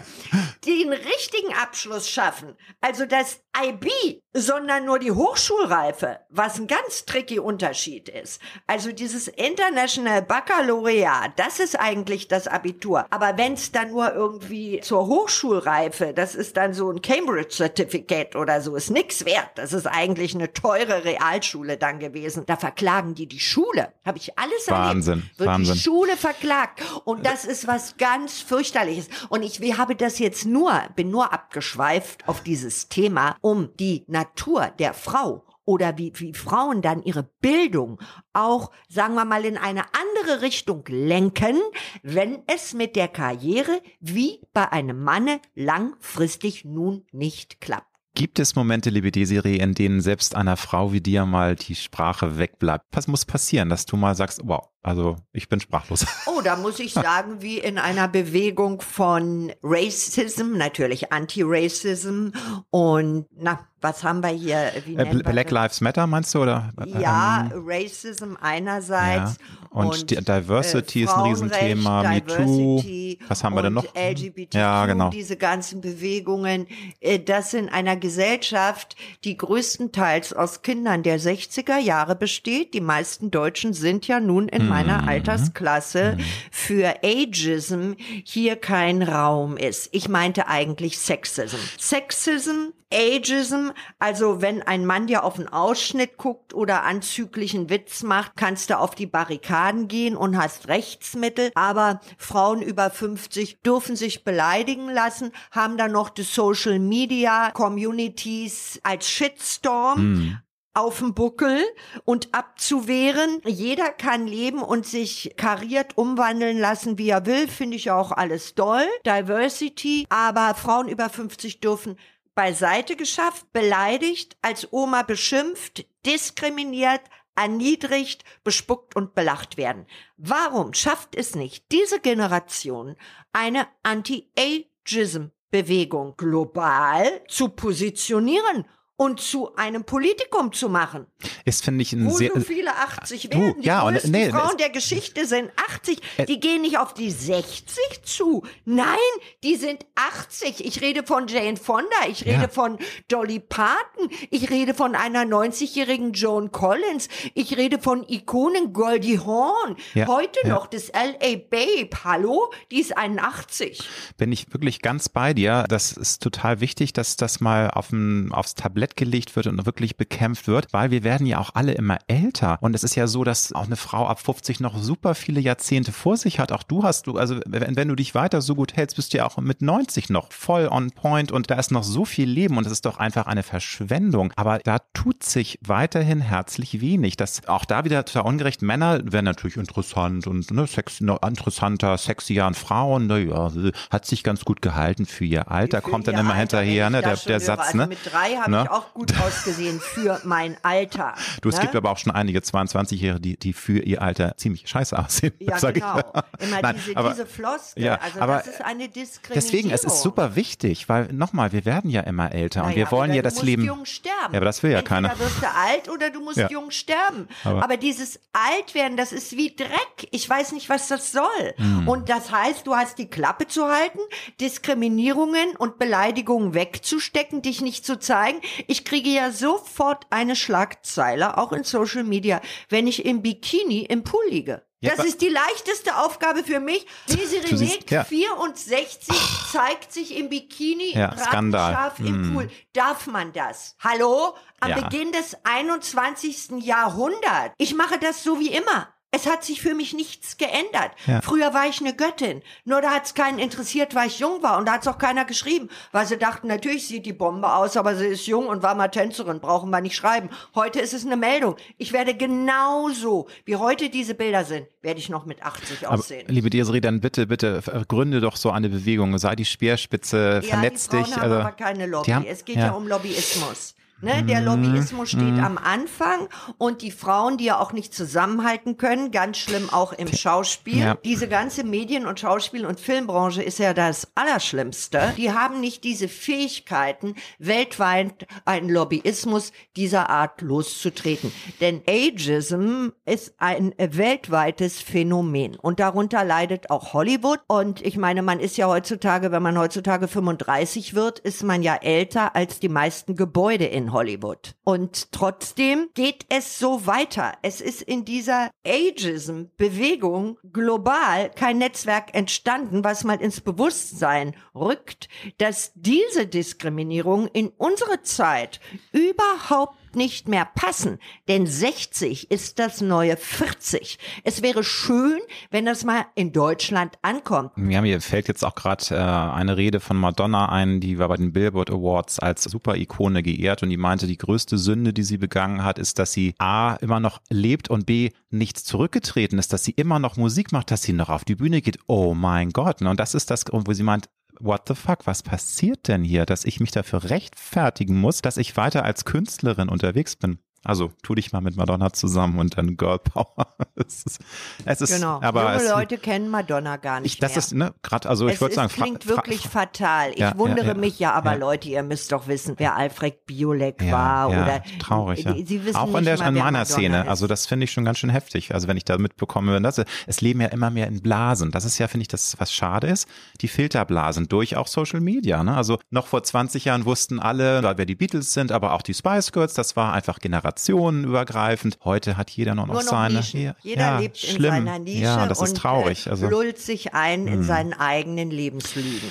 den richtigen Abschluss schaffen, also das IB, sondern nur die Hochschulreife, was ein ganz tricky Unterschied ist. Also dieses International Baccalaureat, das ist eigentlich das Abitur. Aber wenn es dann nur irgendwie zur Hochschulreife, das ist dann so ein Cambridge Certificate oder so, ist nix wert. Das ist eigentlich eine teure Realschule dann gewesen. Da verklagen die die Schule. Habe ich alles Wahnsinn, erlebt. Wird Wahnsinn. Die Schule verklagt. Und das ist was ganz fürchterliches. Und ich habe das jetzt nur, bin nur abgeschweift auf dieses Thema, um die Natur der Frau oder wie, wie Frauen dann ihre Bildung auch, sagen wir mal, in eine andere Richtung lenken, wenn es mit der Karriere wie bei einem Manne langfristig nun nicht klappt. Gibt es Momente, liebe Desiree, in denen selbst einer Frau wie dir mal die Sprache wegbleibt? Was muss passieren, dass du mal sagst, wow, also ich bin sprachlos? Oh, da muss ich sagen, wie in einer Bewegung von Racism, natürlich Anti-Racism und na, was haben wir hier? Äh, Black? Lives Matter meinst du oder? Ja, Ähm, Racism einerseits. Ja. Und die Diversity ist ein Riesenthema, MeToo. Was haben wir denn und noch? LGBTQ, Ja, genau. diese ganzen Bewegungen, äh, das in einer Gesellschaft, die größtenteils aus Kindern der 60er Jahre besteht. Die meisten Deutschen sind ja nun in meiner Mhm. Altersklasse für Ageism hier kein Raum ist. Ich meinte eigentlich Sexism. Sexism, Ageism, also wenn ein Mann dir auf einen Ausschnitt guckt oder anzüglichen Witz macht, kannst du auf die Barrikaden gehen und hast Rechtsmittel. Aber Frauen über 50 dürfen sich beleidigen lassen, haben dann noch die Social Media Communities als Shitstorm auf dem Buckel und abzuwehren. Jeder kann leben und sich kariert umwandeln lassen, wie er will, finde ich auch alles doll. Diversity, aber Frauen über 50 dürfen beiseite geschafft, beleidigt, als Oma beschimpft, diskriminiert, erniedrigt, bespuckt und belacht werden. Warum schafft es nicht diese Generation eine Anti-Ageism-Bewegung global zu positionieren und zu einem Politikum zu machen? Ist, finde ich, ein Wo sehr. so viele 80 du, werden. Die ja, größten nee, Frauen der Geschichte sind 80. Äh, Die gehen nicht auf die 60 zu. Nein, die sind 80. Ich rede von Jane Fonda. Ich rede Ja. von Dolly Parton. Ich rede von einer 90-jährigen Joan Collins. Ich rede von Ikonen Goldie Hawn. Ja, Heute ja. noch das L.A. Babe. Hallo? Die ist 81. bin ich wirklich ganz bei dir. Das ist total wichtig, dass das mal auf ein, aufs Tablett gelegt wird und wirklich bekämpft wird, weil wir werden ja auch alle immer älter. Und es ist ja so, dass auch eine Frau ab 50 noch super viele Jahrzehnte vor sich hat. Auch du hast du, also wenn, wenn du dich weiter so gut hältst, bist du ja auch mit 90 noch voll on point und da ist noch so viel Leben und es ist doch einfach eine Verschwendung. Aber da tut sich weiterhin herzlich wenig. Das auch da wieder total ungerecht. Männer werden natürlich interessant und ne, sex, ne, interessanter, sexier an Frauen. Naja, hat sich ganz gut gehalten für ihr Alter. Für Kommt dann immer Alter, hinterher, ne, der, der. Satz, also ne? Mit drei habe Ne? ich auch gut ausgesehen für mein Alter. Du, es ne? gibt aber auch schon einige 22-Jährige, die, die für ihr Alter ziemlich scheiße aussehen. Ja, genau. Immer Nein, diese, aber- diese Floskel. Ja, also aber das ist eine Diskriminierung. Deswegen, es ist super wichtig, weil nochmal, wir werden ja immer älter und Naja, wir wollen ja du das musst Leben. jung sterben. Ja, aber das will ja Entweder keiner. wirst du alt oder du musst Ja. jung sterben. Aber- Aber, dieses Altwerden, das ist wie Dreck. Ich weiß nicht, was das soll. Hm. Und das heißt, du hast die Klappe zu halten, Diskriminierungen und Beleidigungen wegzustecken, dich nicht zu zeigen. Ich kriege ja sofort eine Schlagzeile, auch in Social Media, wenn ich im Bikini im Pool liege. Ja, das ist die leichteste Aufgabe für mich. Desiree siehst, ja. 64, zeigt sich im Bikini Ja, Skandal. im Mm. Pool. Darf man das? Hallo? Am Ja. Beginn des 21. Jahrhunderts. Ich mache das so wie immer. Es hat sich für mich nichts geändert. Ja. Früher war ich eine Göttin. Nur da hat es keinen interessiert, weil ich jung war. Und da hat es auch keiner geschrieben. Weil sie dachten, natürlich sieht die Bombe aus, aber sie ist jung und war mal Tänzerin. Brauchen wir nicht schreiben. Heute ist es eine Meldung. Ich werde genauso, wie heute diese Bilder sind, werde ich noch mit 80 aber, aussehen. Liebe Desiree, dann bitte, bitte gründe doch so eine Bewegung. Sei die Speerspitze, ja, vernetz die dich. Haben also, aber keine Lobby. Haben, es geht ja. ja um Lobbyismus. Ne, der Lobbyismus steht mhm. am Anfang und die Frauen, die ja auch nicht zusammenhalten können, ganz schlimm auch im Schauspiel. Ja. Diese ganze Medien- und Schauspiel- und Filmbranche ist ja das Allerschlimmste. Die haben nicht diese Fähigkeiten, weltweit einen Lobbyismus dieser Art loszutreten. Denn Ageism ist ein weltweites Phänomen und darunter leidet auch Hollywood. Und ich meine, man ist ja heutzutage, wenn man heutzutage 35 wird, ist man ja älter als die meisten Gebäude in Hollywood. Und trotzdem geht es so weiter. Es ist in dieser Ageism-Bewegung global kein Netzwerk entstanden, was mal ins Bewusstsein rückt, dass diese Diskriminierung in unsere Zeit überhaupt nicht mehr passen, denn 60 ist das neue 40. Es wäre schön, wenn das mal in Deutschland ankommt. Ja, mir fällt jetzt auch gerade äh, eine Rede von Madonna ein, die war bei den Billboard Awards als Super-Ikone geehrt und die meinte, die größte Sünde, die sie begangen hat, ist, dass sie A, immer noch lebt und B, nichts zurückgetreten ist, dass sie immer noch Musik macht, dass sie noch auf die Bühne geht. Oh mein Gott. Und das ist das, wo sie meint, what the fuck, was passiert denn hier, dass ich mich dafür rechtfertigen muss, dass ich weiter als Künstlerin unterwegs bin? Also tu dich mal mit Madonna zusammen und dann Girl Power. es ist, es ist genau. aber Junge es, Leute kennen Madonna gar nicht ich, das mehr. ist ne gerade also ich würde sagen, klingt wirklich fatal. Ich ja, wundere ja, ja, mich ja, aber Leute, ihr müsst doch wissen, wer Alfred Biolek war oder traurig. Ja. Sie wissen auch in der in meiner Szene. Ist. Also das finde ich schon ganz schön heftig. Also wenn ich da mitbekomme, wenn das es leben ja immer mehr in Blasen. Das ist ja finde ich das was schade ist. Die Filterblasen durch auch Social Media. Ne? Also noch vor 20 Jahren wussten alle, wer die Beatles sind, aber auch die Spice Girls. Das war einfach generationenübergreifend übergreifend. Heute hat jeder noch, noch seine. Nischen. Jeder ja, lebt schlimm. in seiner Nische ja, das ist und traurig. Äh, also, lullt sich ein in hm. seinen eigenen Lebenslügen.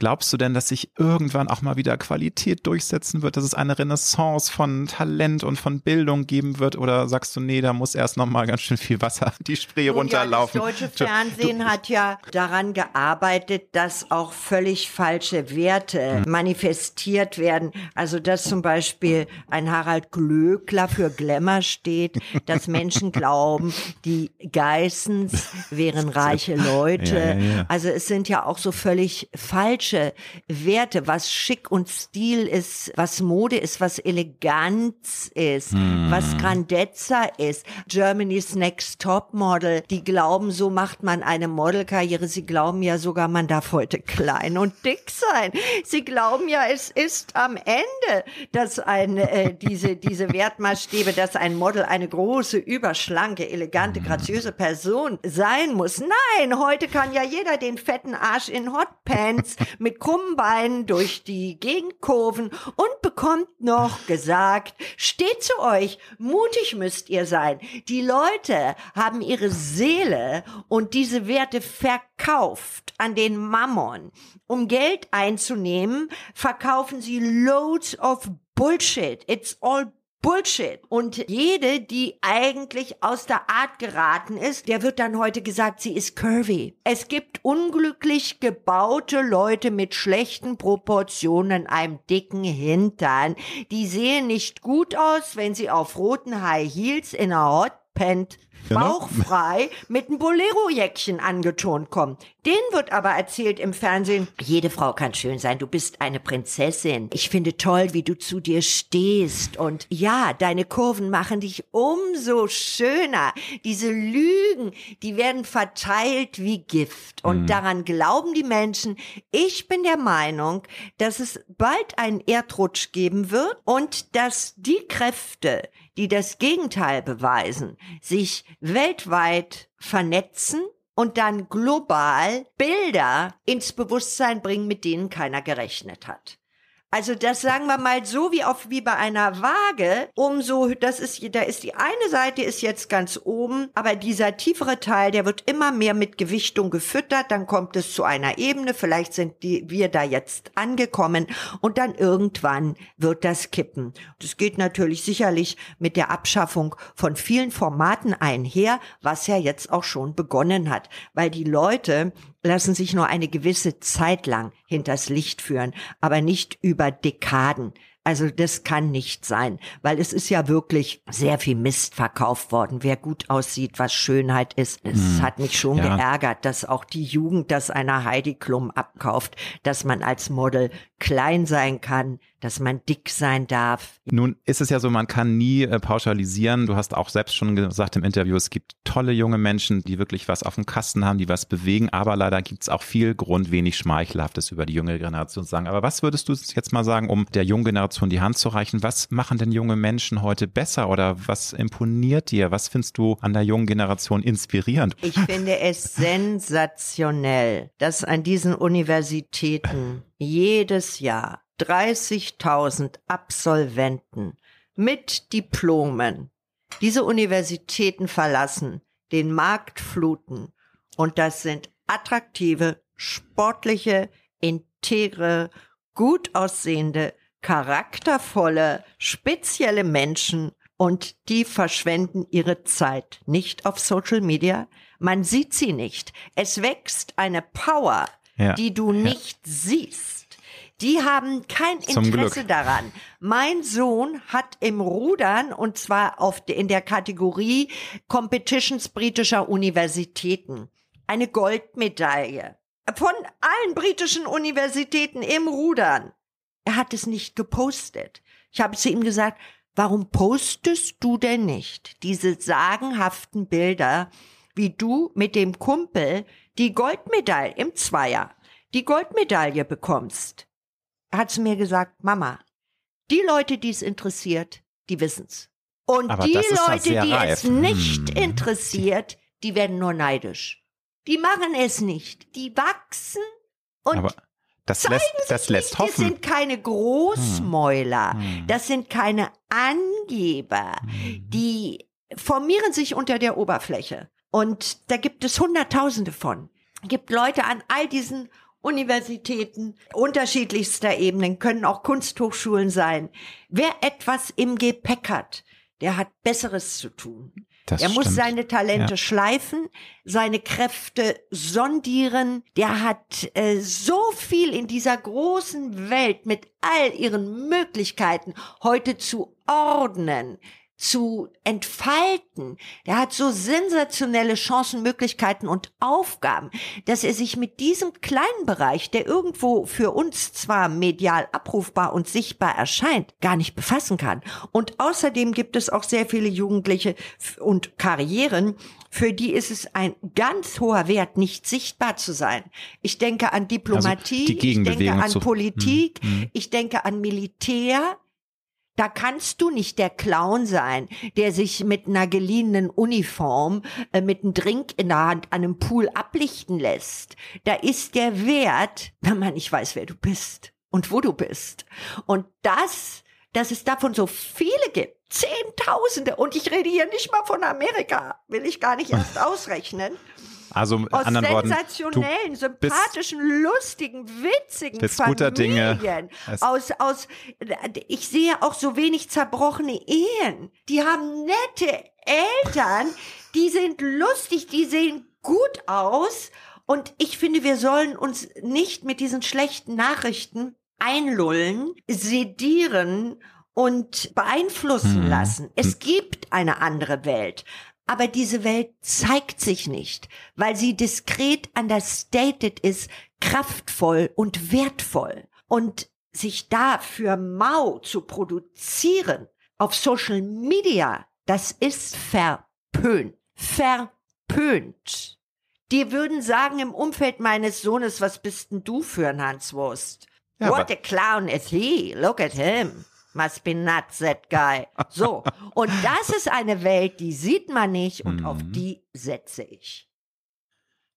Glaubst du denn, dass sich irgendwann auch mal wieder Qualität durchsetzen wird, dass es eine Renaissance von Talent und von Bildung geben wird? Oder sagst du, nee, da muss erst noch mal ganz schön viel Wasser die Spree runterlaufen? Ja, das deutsche Fernsehen du, hat ja daran gearbeitet, dass auch völlig falsche Werte hm. manifestiert werden. Also, dass zum Beispiel ein Harald Glöckler für Glamour steht, dass Menschen glauben, die Geissens wären reiche Leute. Ja, ja, also, es sind ja auch so völlig falsche falsche Werte, was schick und Stil ist, was Mode ist, was Eleganz ist, hm. was Grandezza ist. Germany's Next Top Model, die glauben, so macht man eine Modelkarriere. Sie glauben ja sogar, man darf heute klein und dick sein. Sie glauben ja, es ist am Ende, dass ein, äh, diese, diese Wertmaßstäbe, dass ein Model eine große, überschlanke, elegante, graziöse Person sein muss. Nein, heute kann ja jeder den fetten Arsch in Hotpants mit krummen Beinen durch die Gegenkurven und bekommt noch gesagt, steht zu euch, mutig müsst ihr sein. Die Leute haben ihre Seele und diese Werte verkauft an den Mammon. Um Geld einzunehmen, verkaufen sie loads of Bullshit. It's all Bullshit. Und jede, die eigentlich aus der Art geraten ist, der wird dann heute gesagt, sie ist curvy. Es gibt unglücklich gebaute Leute mit schlechten Proportionen, einem dicken Hintern. Die sehen nicht gut aus, wenn sie auf roten High Heels in einer Hotpant Genau. bauchfrei mit einem Bolero-Jäckchen angetont kommen. Den wird aber erzählt im Fernsehen, jede Frau kann schön sein, du bist eine Prinzessin. Ich finde toll, wie du zu dir stehst. Und ja, deine Kurven machen dich umso schöner. Diese Lügen, die werden verteilt wie Gift. Und mhm. daran glauben die Menschen. Ich bin der Meinung, dass es bald einen Erdrutsch geben wird und dass die Kräfte, die das Gegenteil beweisen, sich weltweit vernetzen und dann global Bilder ins Bewusstsein bringen, mit denen keiner gerechnet hat. Also das sagen wir mal so wie auf wie bei einer Waage, umso das ist da ist die eine Seite ist jetzt ganz oben, aber dieser tiefere Teil, der wird immer mehr mit Gewichtung gefüttert, dann kommt es zu einer Ebene, vielleicht sind die wir da jetzt angekommen und dann irgendwann wird das kippen. Das geht natürlich sicherlich mit der Abschaffung von vielen Formaten einher, was ja jetzt auch schon begonnen hat, weil die Leute lassen sich nur eine gewisse Zeit lang hinters Licht führen, aber nicht über Dekaden. Also das kann nicht sein, weil es ist ja wirklich sehr viel Mist verkauft worden. Wer gut aussieht, was Schönheit ist, es hm. hat mich schon ja. geärgert, dass auch die Jugend das einer Heidi Klum abkauft, dass man als Model klein sein kann, dass man dick sein darf. Nun ist es ja so, man kann nie äh, pauschalisieren. Du hast auch selbst schon gesagt im Interview, es gibt tolle junge Menschen, die wirklich was auf dem Kasten haben, die was bewegen, aber leider gibt es auch viel Grund, wenig Schmeichelhaftes über die junge Generation zu sagen. Aber was würdest du jetzt mal sagen, um der jungen Generation die Hand zu reichen? Was machen denn junge Menschen heute besser oder was imponiert dir? Was findest du an der jungen Generation inspirierend? Ich finde es sensationell, dass an diesen Universitäten jedes Jahr 30.000 Absolventen mit Diplomen diese Universitäten verlassen, den Markt fluten. Und das sind attraktive, sportliche, integre, gut aussehende, charaktervolle, spezielle Menschen und die verschwenden ihre Zeit nicht auf Social Media. Man sieht sie nicht. Es wächst eine Power, ja. die du nicht ja. siehst. Die haben kein Interesse daran. Mein Sohn hat im Rudern und zwar auf, in der Kategorie Competitions britischer Universitäten eine Goldmedaille von allen britischen Universitäten im Rudern. Er hat es nicht gepostet. Ich habe zu ihm gesagt, warum postest du denn nicht diese sagenhaften Bilder, wie du mit dem Kumpel die Goldmedaille im Zweier, die Goldmedaille bekommst? Hat sie mir gesagt, Mama, die Leute, die es interessiert, die wissen's. Und Aber die Leute, die reif. es nicht hm. interessiert, die werden nur neidisch. Die machen es nicht. Die wachsen und Aber das lässt, das lässt nicht. hoffen. Das sind keine Großmäuler. Hm. hm. Das sind keine Angeber. Hm. Die formieren sich unter der Oberfläche. Und da gibt es Hunderttausende von. Es gibt Leute an all diesen Universitäten unterschiedlichster Ebenen, können auch Kunsthochschulen sein. Wer etwas im Gepäck hat, der hat Besseres zu tun. Das er stimmt. muss seine Talente ja. schleifen, seine Kräfte sondieren. Der hat äh, so viel in dieser großen Welt mit all ihren Möglichkeiten heute zu ordnen, zu entfalten. Der hat so sensationelle Chancen, Möglichkeiten und Aufgaben, dass er sich mit diesem kleinen Bereich, der irgendwo für uns zwar medial abrufbar und sichtbar erscheint, gar nicht befassen kann. Und außerdem gibt es auch sehr viele Jugendliche und Karrieren, für die ist es ein ganz hoher Wert, nicht sichtbar zu sein. Ich denke an Diplomatie, also ich denke an Politik, hm. ich denke an Militär, da kannst du nicht der Clown sein, der sich mit einer geliehenen Uniform äh, mit einem Drink in der Hand an einem Pool ablichten lässt. Da ist der Wert, wenn man nicht weiß, wer du bist und wo du bist. Und das, dass es davon so viele gibt, Zehntausende, und ich rede hier nicht mal von Amerika, will ich gar nicht erst ausrechnen. Also aus anderen sensationellen, Worten, sympathischen, lustigen, witzigen Familien. Dinge. Aus, aus, ich sehe auch so wenig zerbrochene Ehen. Die haben nette Eltern, die sind lustig, die sehen gut aus. Und ich finde, wir sollen uns nicht mit diesen schlechten Nachrichten einlullen, sedieren und beeinflussen hm. lassen. Es gibt eine andere Welt. Aber diese Welt zeigt sich nicht, weil sie diskret understated ist, kraftvoll und wertvoll. Und sich da für mau zu produzieren auf Social Media, das ist verpönt. Verpönt. Die würden sagen im Umfeld meines Sohnes, was bist denn du für ein Hanswurst? Ja, What a clown is he? Look at him. Must be nuts, that guy. So. Und das ist eine Welt, die sieht man nicht und mhm. auf die setze ich.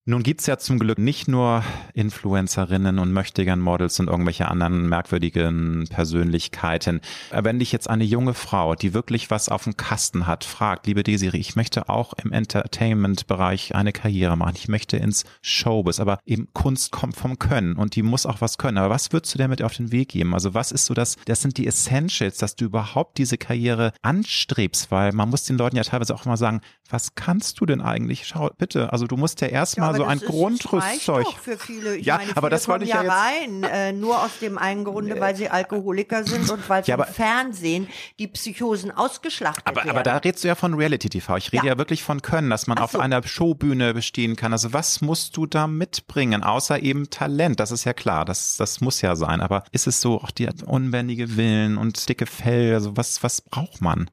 Nun gibt's ja zum Glück nicht nur Influencerinnen und möchtegern Models und irgendwelche anderen merkwürdigen Persönlichkeiten. Wenn dich jetzt eine junge Frau, die wirklich was auf dem Kasten hat, fragt, liebe Desiree, ich möchte auch im Entertainment-Bereich eine Karriere machen, ich möchte ins Showbiz, aber eben Kunst kommt vom Können und die muss auch was können. Aber was würdest du damit auf den Weg geben? Also was ist so das, das sind die Essentials, dass du überhaupt diese Karriere anstrebst, weil man muss den Leuten ja teilweise auch immer sagen, was kannst du denn eigentlich? Schau, bitte, also du musst ja erstmal Ja, so aber ein Grundrüstzeug. Für viele. Ich Ja, meine, aber viele das wollte ich ja ja jetzt- rein, äh, nur aus dem einen Grunde, weil sie Alkoholiker sind und weil Ja, vom aber- Fernsehen die Psychosen ausgeschlachtet Aber, werden. aber da redest du ja von Reality TV. Ich rede ja, Ja. wirklich von Können, dass man Ach auf so. einer Showbühne bestehen kann. Also was musst du da mitbringen, außer eben Talent? Das ist ja klar, das, das muss ja sein. Aber ist es so auch die unbändige Willen und dicke Fell? Also was, was braucht man?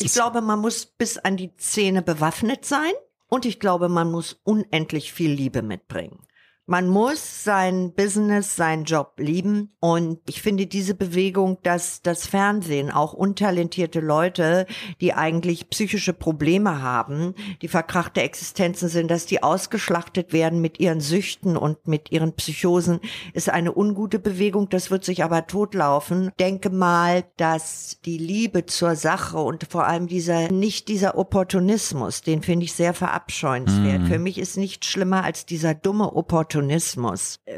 Ich glaube, man muss bis an die Zähne bewaffnet sein und ich glaube, man muss unendlich viel Liebe mitbringen. Man muss sein Business, seinen Job lieben. Und ich finde diese Bewegung, dass das Fernsehen auch untalentierte Leute, die eigentlich psychische Probleme haben, die verkrachte Existenzen sind, dass die ausgeschlachtet werden mit ihren Süchten und mit ihren Psychosen, ist eine ungute Bewegung. Das wird sich aber totlaufen. Denke mal, dass die Liebe zur Sache und vor allem dieser, nicht dieser Opportunismus, den finde ich sehr verabscheuenswert. Für mich ist nichts schlimmer als dieser dumme Opportunismus.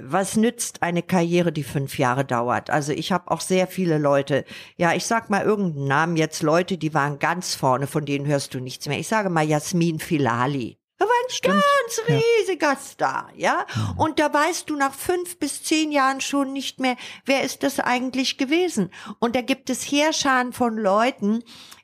Was nützt eine Karriere, die fünf Jahre dauert? Also ich habe auch sehr viele Leute, ja, ich sag mal irgendeinen Namen jetzt, Leute, die waren ganz vorne, von denen hörst du nichts mehr. Ich sage mal Jasmin Filali. Er war ein ganz riesiger Star, ja. Und da weißt du nach fünf bis zehn Jahren schon nicht mehr, wer ist das eigentlich gewesen. Und da gibt es Heerscharen von Leuten,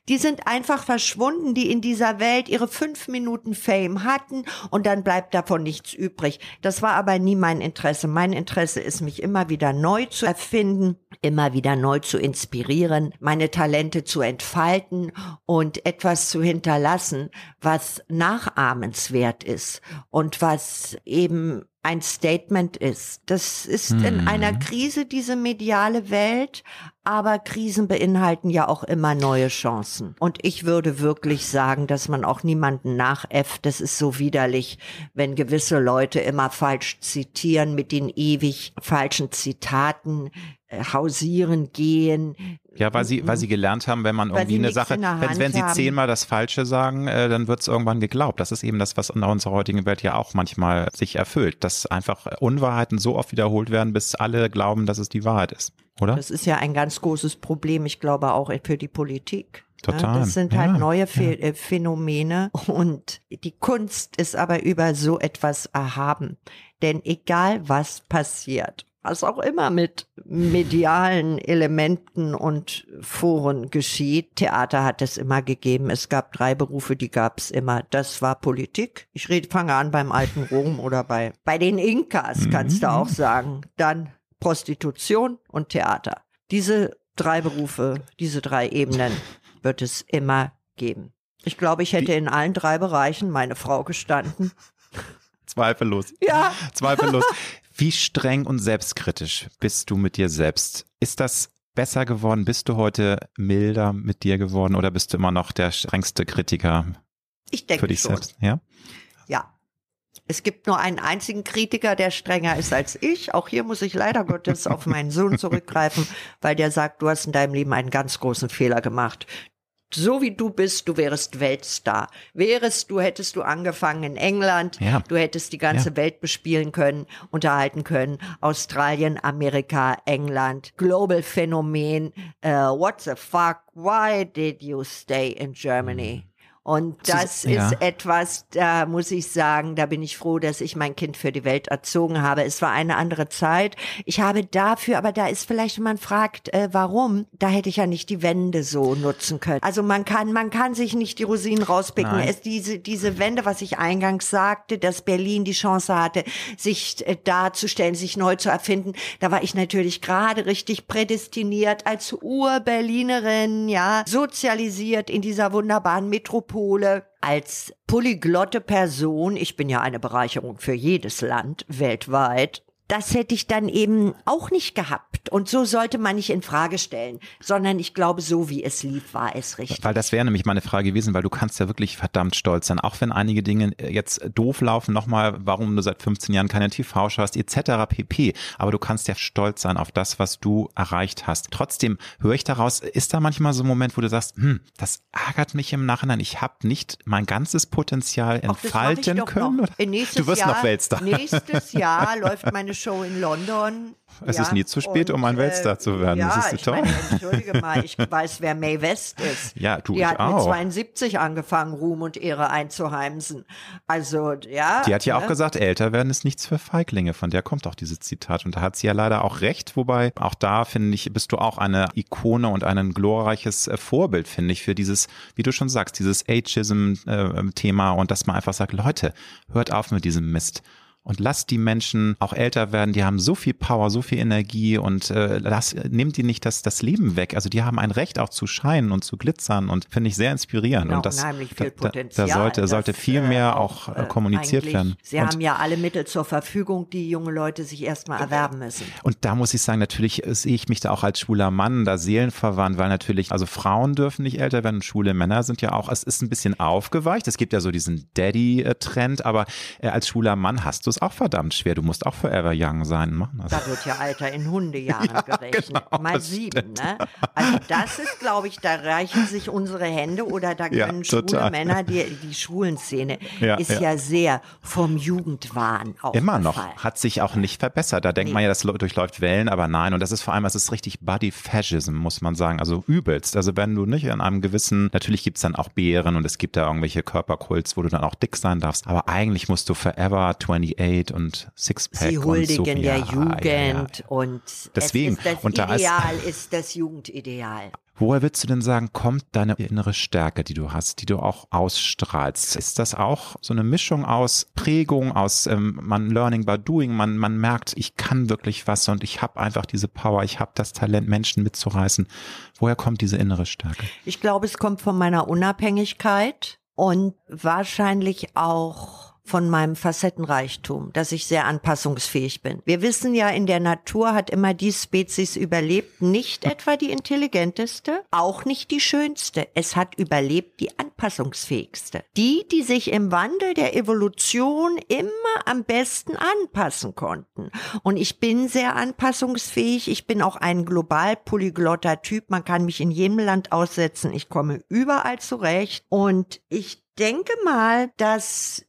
die sind einfach verschwunden, die in dieser Welt ihre fünf Minuten Fame hatten und dann bleibt davon nichts übrig. Das war aber nie mein Interesse. Mein Interesse ist, mich immer wieder neu zu erfinden, immer wieder neu zu inspirieren, meine Talente zu entfalten und etwas zu hinterlassen, was nachahmenswert ist und was eben ein Statement ist. Das ist in einer Krise diese mediale Welt, aber Krisen beinhalten ja auch immer neue Chancen. Und ich würde wirklich sagen, dass man auch niemanden nachäfft. Das ist so widerlich, wenn gewisse Leute immer falsch zitieren mit den ewig falschen Zitaten äh, hausieren gehen. Ja, weil sie, weil sie gelernt haben, wenn man irgendwie eine Sache, wenn, wenn sie zehnmal das Falsche sagen, äh, dann wird es irgendwann geglaubt. Das ist eben das, was in unserer heutigen Welt ja auch manchmal sich erfüllt, dass einfach Unwahrheiten so oft wiederholt werden, bis alle glauben, dass es die Wahrheit ist, oder? Das ist ja ein ganz großes Problem, ich glaube auch für die Politik. Total, Das sind ja, halt neue Phe äh, Phänomene und die Kunst ist aber über so etwas erhaben. Denn egal was passiert, was auch immer mit medialen Elementen und Foren geschieht, Theater hat es immer gegeben. Es gab drei Berufe, die gab es immer. Das war Politik. Ich rede, fange an beim alten Rom oder bei, bei den Inkas, kannst du auch sagen. Dann Prostitution und Theater. Diese drei Berufe, diese drei Ebenen wird es immer geben. Ich glaube, ich hätte in allen drei Bereichen meine Frau gestanden. Zweifellos. Ja. Zweifellos. Wie streng und selbstkritisch bist du mit dir selbst? Ist das besser geworden? Bist du heute milder mit dir geworden oder bist du immer noch der strengste Kritiker Ich für denke dich schon. selbst? Ja. Ja. Es gibt nur einen einzigen Kritiker, der strenger ist als ich. Auch hier muss ich leider Gottes auf meinen Sohn zurückgreifen, weil der sagt, du hast in deinem Leben einen ganz großen Fehler gemacht. So wie du bist, du wärst Weltstar. Wärest du, hättest du angefangen in England, Ja. du hättest die ganze Ja. Welt bespielen können, unterhalten können. Australien, Amerika, England, Global Phänomen. Uh, what the fuck? Why did you stay in Germany? Und das ja. ist etwas, da muss ich sagen, da bin ich froh, dass ich mein Kind für die Welt erzogen habe. Es war eine andere Zeit. Ich habe dafür, aber da ist vielleicht, wenn man fragt, äh, warum, da hätte ich ja nicht die Wände so nutzen können. Also man kann, man kann sich nicht die Rosinen rauspicken. Nein. Es, diese, diese Wände, was ich eingangs sagte, dass Berlin die Chance hatte, sich äh, darzustellen, sich neu zu erfinden, da war ich natürlich gerade richtig prädestiniert als Ur-Berlinerin, ja, sozialisiert in dieser wunderbaren Metropole als polyglotte Person. Ich bin ja eine Bereicherung für jedes Land weltweit. Das hätte ich dann eben auch nicht gehabt. Und so sollte man nicht in Frage stellen, sondern ich glaube, so wie es lief, war es richtig. Weil das wäre nämlich meine Frage gewesen, weil du kannst ja wirklich verdammt stolz sein, auch wenn einige Dinge jetzt doof laufen, nochmal, warum du seit 15 Jahren keine TV schaust, etc. pp. Aber du kannst ja stolz sein auf das, was du erreicht hast. Trotzdem höre ich daraus, ist da manchmal so ein Moment, wo du sagst, hm, das ärgert mich im Nachhinein, ich habe nicht mein ganzes Potenzial entfalten können. du wirst Jahr, noch Weltstar. Nächstes Jahr läuft meine Show in London es ja, ist nie zu spät, und, um ein Weltstar äh, zu werden. Ja, das ist ich toll. Meine, entschuldige mal, ich weiß, wer May West ist. Ja, du Die ich hat auch. mit 72 angefangen, Ruhm und Ehre einzuheimsen. Also, ja. Die hat ja ne? auch gesagt, älter werden ist nichts für Feiglinge. Von der kommt auch dieses Zitat. Und da hat sie ja leider auch recht. Wobei, auch da, finde ich, bist du auch eine Ikone und ein glorreiches äh, Vorbild, finde ich, für dieses, wie du schon sagst, dieses Ageism-Thema äh, und dass man einfach sagt, Leute, hört auf mit diesem Mist und lasst die Menschen auch älter werden, die haben so viel Power, so viel Energie und äh, lass, nehmt die nicht das, das Leben weg. Also die haben ein Recht auch zu scheinen und zu glitzern und finde ich sehr inspirierend. Genau, und das, unheimlich viel Potenzial. Da, da sollte, das, sollte viel äh, mehr auch äh, kommuniziert werden. Sie und, haben ja alle Mittel zur Verfügung, die junge Leute sich erstmal erwerben müssen. Und da muss ich sagen, natürlich sehe ich mich da auch als schwuler Mann da seelenverwandt, weil natürlich, also Frauen dürfen nicht älter werden und schwule Männer sind ja auch, es ist ein bisschen aufgeweicht. Es gibt ja so diesen Daddy-Trend, aber äh, als schwuler Mann hast du es auch verdammt schwer. Du musst auch forever young sein. Machen das. Da wird ja Alter in Hundejahren ja, gerechnet. Genau, Mal sieben, ne? Also das ist, glaube ich, da reichen sich unsere Hände oder da können ja, schwule Männer, die, die schwulen Szene ja, ist ja. sehr vom Jugendwahn auch. Immer noch. Hat sich auch nicht verbessert. Da denkt nee. man ja, das durchläuft Wellen, aber nein. Und das ist vor allem, es ist richtig Body Fascism, muss man sagen. Also übelst. Also wenn du nicht in einem gewissen, natürlich gibt es dann auch Bären und es gibt da irgendwelche Körperkults, wo du dann auch dick sein darfst. Aber eigentlich musst du forever 28 und Sixpack Sie huldigen und so. der ja, Jugend ja, ja. und Deswegen. das und da Ideal ist, ist das Jugendideal. Woher würdest du denn sagen, kommt deine innere Stärke, die du hast, die du auch ausstrahlst? Ist das auch so eine Mischung aus Prägung, aus ähm, man Learning by Doing, man, man merkt, ich kann wirklich was und ich habe einfach diese Power, ich habe das Talent, Menschen mitzureißen. Woher kommt diese innere Stärke? Ich glaube, es kommt von meiner Unabhängigkeit und wahrscheinlich auch von meinem Facettenreichtum, dass ich sehr anpassungsfähig bin. Wir wissen ja, in der Natur hat immer die Spezies überlebt, nicht etwa die intelligenteste, auch nicht die schönste. Es hat überlebt die anpassungsfähigste. Die, die sich im Wandel der Evolution immer am besten anpassen konnten. Und ich bin sehr anpassungsfähig. Ich bin auch ein global polyglotter Typ. Man kann mich in jedem Land aussetzen. Ich komme überall zurecht. Und ich denke mal, dass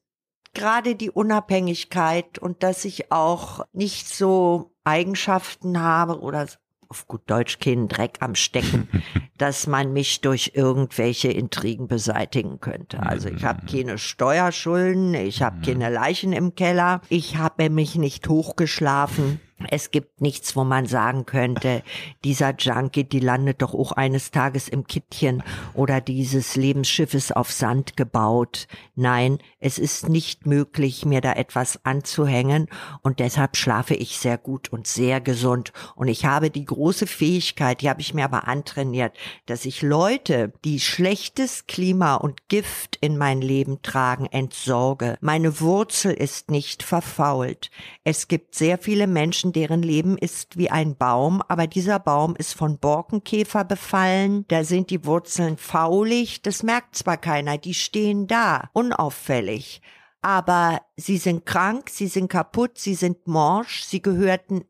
gerade die Unabhängigkeit und dass ich auch nicht so Eigenschaften habe oder auf gut Deutsch keinen Dreck am Stecken, dass man mich durch irgendwelche Intrigen beseitigen könnte. Also ich habe keine Steuerschulden, ich habe keine Leichen im Keller, ich habe mich nicht hochgeschlafen. Es gibt nichts, wo man sagen könnte, dieser Junkie, die landet doch auch eines Tages im Kittchen oder dieses Lebensschiff ist auf Sand gebaut. Nein, es ist nicht möglich, mir da etwas anzuhängen und deshalb schlafe ich sehr gut und sehr gesund und ich habe die große Fähigkeit, die habe ich mir aber antrainiert, dass ich Leute, die schlechtes Klima und Gift in mein Leben tragen, entsorge. Meine Wurzel ist nicht verfault. Es gibt sehr viele Menschen, deren Leben ist wie ein Baum, aber dieser Baum ist von Borkenkäfer befallen, da sind die Wurzeln faulig, das merkt zwar keiner, die stehen da, unauffällig, aber sie sind krank, sie sind kaputt, sie sind morsch, sie gehörten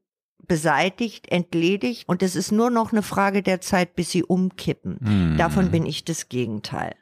beseitigt, entledigt und es ist nur noch eine Frage der Zeit, bis sie umkippen. Hm. Davon bin ich das Gegenteil.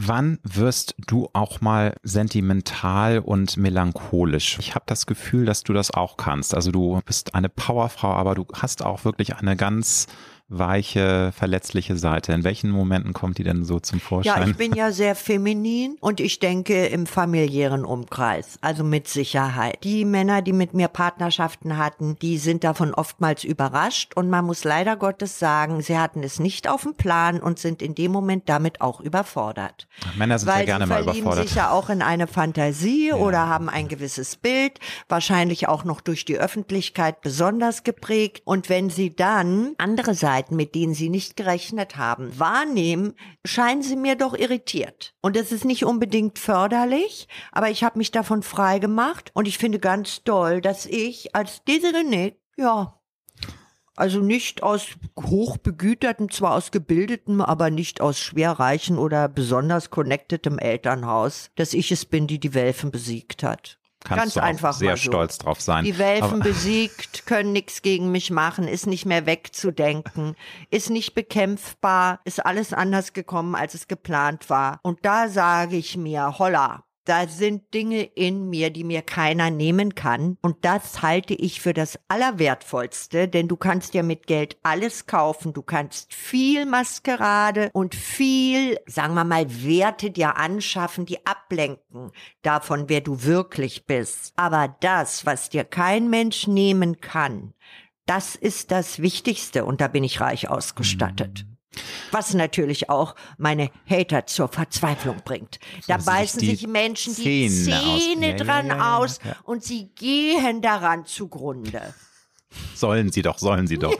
Wann wirst du auch mal sentimental und melancholisch? Ich habe das Gefühl, dass du das auch kannst. Also du bist eine Powerfrau, aber du hast auch wirklich eine ganz weiche, verletzliche Seite. In welchen Momenten kommt die denn so zum Vorschein? Ja, ich bin ja sehr feminin und ich denke im familiären Umkreis, also mit Sicherheit. Die Männer, die mit mir Partnerschaften hatten, die sind davon oftmals überrascht und man muss leider Gottes sagen, sie hatten es nicht auf dem Plan und sind in dem Moment damit auch überfordert. Männer sind Weil ja gerne mal überfordert. sie verlieben sich ja auch in eine Fantasie ja. oder haben ein gewisses Bild, wahrscheinlich auch noch durch die Öffentlichkeit besonders geprägt und wenn sie dann andere Seiten Kleinigkeiten, mit denen sie nicht gerechnet haben, wahrnehmen, scheinen sie mir doch irritiert. Und das ist nicht unbedingt förderlich, aber ich habe mich davon frei gemacht und ich finde ganz toll, dass ich als Desiree ja, also nicht aus hochbegütertem, zwar aus gebildetem, aber nicht aus schwerreichen oder besonders connectedem Elternhaus, dass ich es bin, die die Welfen besiegt hat. Kannst Ganz du einfach sehr so. stolz drauf sein. Die Welfen besiegt, können nichts gegen mich machen, ist nicht mehr wegzudenken, ist nicht bekämpfbar, ist alles anders gekommen, als es geplant war. Und da sage ich mir, holla, da sind Dinge in mir, die mir keiner nehmen kann. Und das halte ich für das Allerwertvollste, denn du kannst ja mit Geld alles kaufen. Du kannst viel Maskerade und viel, sagen wir mal, Werte dir anschaffen, die ablenken davon, wer du wirklich bist. Aber das, was dir kein Mensch nehmen kann, das ist das Wichtigste und da bin ich reich ausgestattet. Was natürlich auch meine Hater zur Verzweiflung bringt. Da sie sich beißen sich Menschen die Zähne aus- Zähne Ja, ja, dran ja, ja, aus ja. und sie gehen daran zugrunde. Sollen sie doch, sollen sie doch.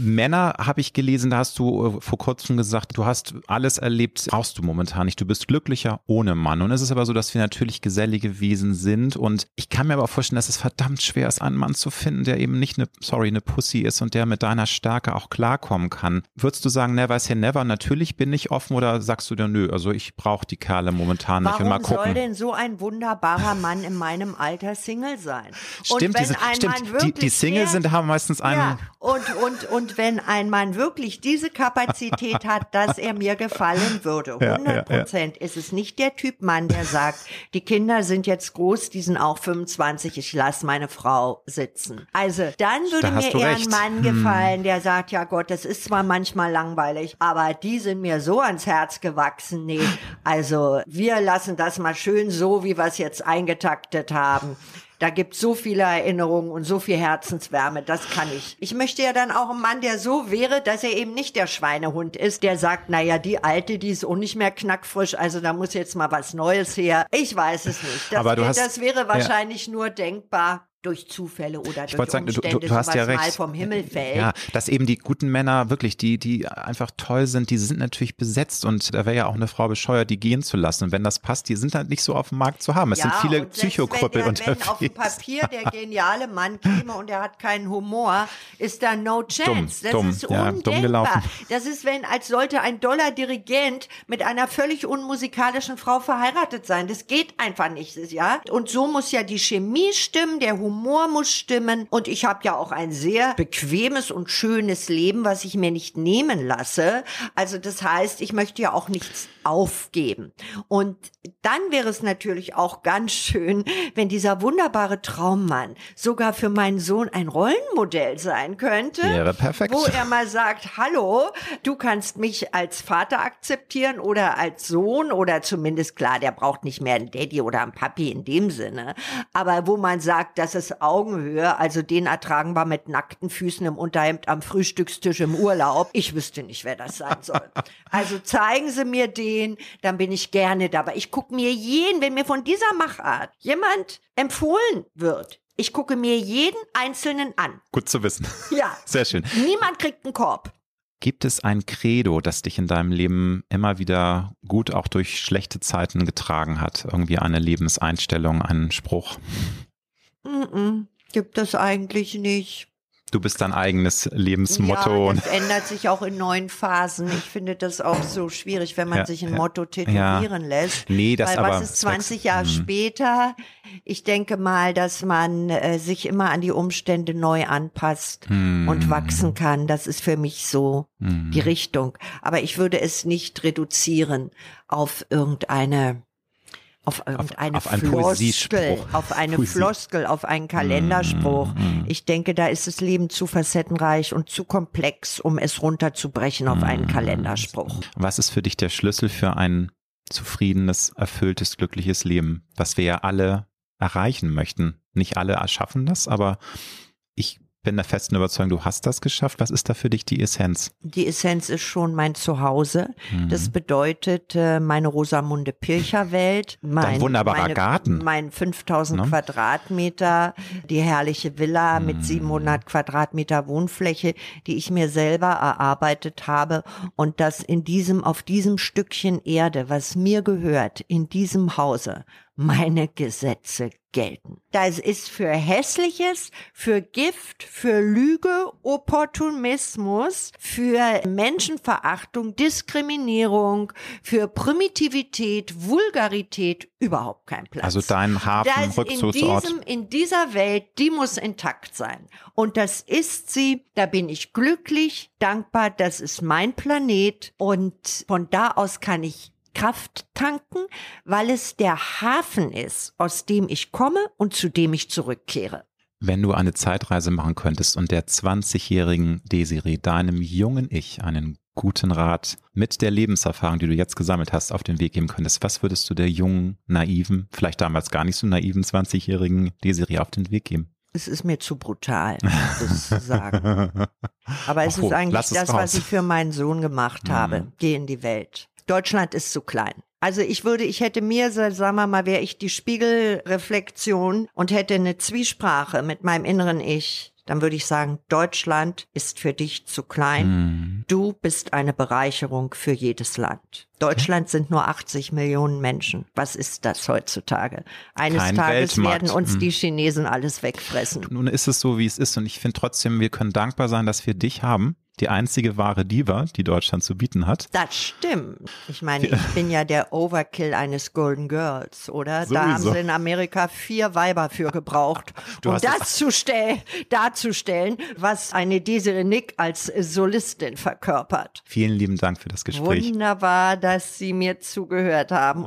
Männer habe ich gelesen, da hast du äh, vor kurzem gesagt, du hast alles erlebt, brauchst du momentan nicht. Du bist glücklicher ohne Mann. Und es ist aber so, dass wir natürlich gesellige Wesen sind. Und ich kann mir aber vorstellen, dass es verdammt schwer ist, einen Mann zu finden, der eben nicht eine, sorry, eine Pussy ist und der mit deiner Stärke auch klarkommen kann. Würdest du sagen, never say never? Natürlich bin ich offen oder sagst du dir, nö, also ich brauche die Kerle momentan nicht und mal Warum soll gucken. denn so ein wunderbarer Mann in meinem Alter Single sein? Stimmt, und wenn diese, ein stimmt Mann die, wirklich die Single sehr- sind, haben meistens einen. Ja, und, und, und wenn ein Mann wirklich diese Kapazität hat, dass er mir gefallen würde, Ja, 100 ja, ja. Prozent, ist es nicht der Typ Mann, der sagt, die Kinder sind jetzt groß, die sind auch 25, ich lasse meine Frau sitzen. Also, dann würde Da mir eher recht. Hm. ein Mann gefallen, der sagt, ja Gott, das ist zwar manchmal langweilig, aber die sind mir so ans Herz gewachsen. Nee, also wir lassen das mal schön so, wie wir es jetzt eingetaktet haben. Da gibt so viele Erinnerungen und so viel Herzenswärme, das kann ich. Ich möchte ja dann auch einen Mann, der so wäre, dass er eben nicht der Schweinehund ist, der sagt, naja, die Alte, die ist auch nicht mehr knackfrisch, also da muss jetzt mal was Neues her. Ich weiß es nicht. Das, Aber du hast- das wäre wahrscheinlich nur denkbar durch Zufälle oder durch wollte sagen, du- du- Umstände, du hast ja mal recht. vom Himmel fällt. Ja, dass eben die guten Männer wirklich, die, die einfach toll sind, die sind natürlich besetzt und da wäre ja auch eine Frau bescheuert, die gehen zu lassen. Und wenn das passt, die sind halt nicht so auf dem Markt zu haben. Es sind viele und selbst Psychokrüppel wenn, auf dem unterwegs. Papier der geniale Mann käme und er hat keinen Humor, ist da no chance. Dumm, das dumm, ist ja, dumm gelaufen. Das ist, wenn als sollte ein doller Dirigent mit einer völlig unmusikalischen Frau verheiratet sein. Das geht einfach nicht, ja. Und so muss ja die Chemie stimmen, der Humor muss stimmen. Und ich habe ja auch ein sehr bequemes und schönes Leben, was ich mir nicht nehmen lasse. Also das heißt, ich möchte ja auch nichts aufgeben. Und dann wäre es natürlich auch ganz schön, wenn dieser wunderbare Traummann sogar für meinen Sohn ein Rollenmodell sein könnte. Wäre perfekt. Wo er mal sagt, hallo, du kannst mich als Vater akzeptieren oder als Sohn oder zumindest klar, der braucht nicht mehr einen Daddy oder einen Papi in dem Sinne. Aber wo man sagt, das ist Augenhöhe, also den ertragen wir mit nackten Füßen im Unterhemd am Frühstückstisch im Urlaub. Ich wüsste nicht, wer das sein soll. Also zeigen Sie mir den, dann bin ich gerne dabei. Ich gucke mir jeden, wenn mir von dieser Machart jemand empfohlen wird, ich gucke mir jeden Einzelnen an. Gut zu wissen. Ja. Sehr schön. Niemand kriegt einen Korb. Gibt es ein Credo, das dich in deinem Leben immer wieder gut auch durch schlechte Zeiten getragen hat? Irgendwie eine Lebenseinstellung, einen Spruch? Mm-mm, gibt es eigentlich nicht. Du bist dein eigenes Lebensmotto. Ja, das ändert sich auch in neuen Phasen. Ich finde das auch so schwierig, wenn man Ja, sich ein ja, Motto tätowieren lässt. Nee, das Weil aber was ist 20 Sex- Jahre hm. später? Ich denke mal, dass man äh, sich immer an die Umstände neu anpasst Hm. und wachsen kann. Das ist für mich so Hm. die Richtung. Aber ich würde es nicht reduzieren auf irgendeine auf irgendeine auf einen Floskel, auf eine Poesie. Floskel, auf einen Kalenderspruch. Mm, Ich denke, da ist das Leben zu facettenreich und zu komplex, um es runterzubrechen auf einen Mm. Kalenderspruch. Was ist für dich der Schlüssel für ein zufriedenes, erfülltes, glückliches Leben, was wir ja alle erreichen möchten? Nicht alle erschaffen das, aber ich bin der festen Überzeugung, du hast das geschafft. Was ist da für dich die Essenz? Die Essenz ist schon mein Zuhause. Mhm. Das bedeutet äh, meine Rosamunde Pilcher Welt. Mein Dein wunderbarer meine, Garten. Mein 5000 ne? Quadratmeter, die herrliche Villa mhm. mit 700 Quadratmeter Wohnfläche, die ich mir selber erarbeitet habe und das in diesem, auf diesem Stückchen Erde, was mir gehört, in diesem Hause, meine Gesetze gelten. Das ist für Hässliches, für Gift, für Lüge, Opportunismus, für Menschenverachtung, Diskriminierung, für Primitivität, Vulgarität überhaupt kein Platz. Also dein Hafen, das Rückzugsort. In, diesem, in dieser Welt, die muss intakt sein. Und das ist sie. Da bin ich glücklich, dankbar. Das ist mein Planet. Und von da aus kann ich Kraft tanken, weil es der Hafen ist, aus dem ich komme und zu dem ich zurückkehre. Wenn du eine Zeitreise machen könntest und der 20-jährigen Desiree, deinem jungen Ich, einen guten Rat mit der Lebenserfahrung, die du jetzt gesammelt hast, auf den Weg geben könntest, was würdest du der jungen, naiven, vielleicht damals gar nicht so naiven 20-jährigen Desiree auf den Weg geben? Es ist mir zu brutal, das zu sagen. Aber es Ach, ist eigentlich das, was ich für meinen Sohn gemacht habe. Mhm. Geh in die Welt. Deutschland ist zu klein. Also ich würde, ich hätte mir, sagen wir mal, wäre ich die Spiegelreflexion und hätte eine Zwiesprache mit meinem inneren Ich, dann würde ich sagen, Deutschland ist für dich zu klein. Mm. Du bist eine Bereicherung für jedes Land. Deutschland sind nur 80 Millionen Menschen. Was ist das heutzutage? Eines Kein Tages Weltmarkt. werden uns mm. die Chinesen alles wegfressen. Nun ist es so, wie es ist. Und ich finde trotzdem, wir können dankbar sein, dass wir dich haben die einzige wahre Diva, die Deutschland zu bieten hat. Das stimmt. Ich meine, ich bin ja der Overkill eines Golden Girls, oder? Sowieso. Da haben sie in Amerika vier Weiber für gebraucht, du um das zu stellen, darzustellen, was eine Desiree Nick als Solistin verkörpert. Vielen lieben Dank für das Gespräch. Wunderbar, dass Sie mir zugehört haben.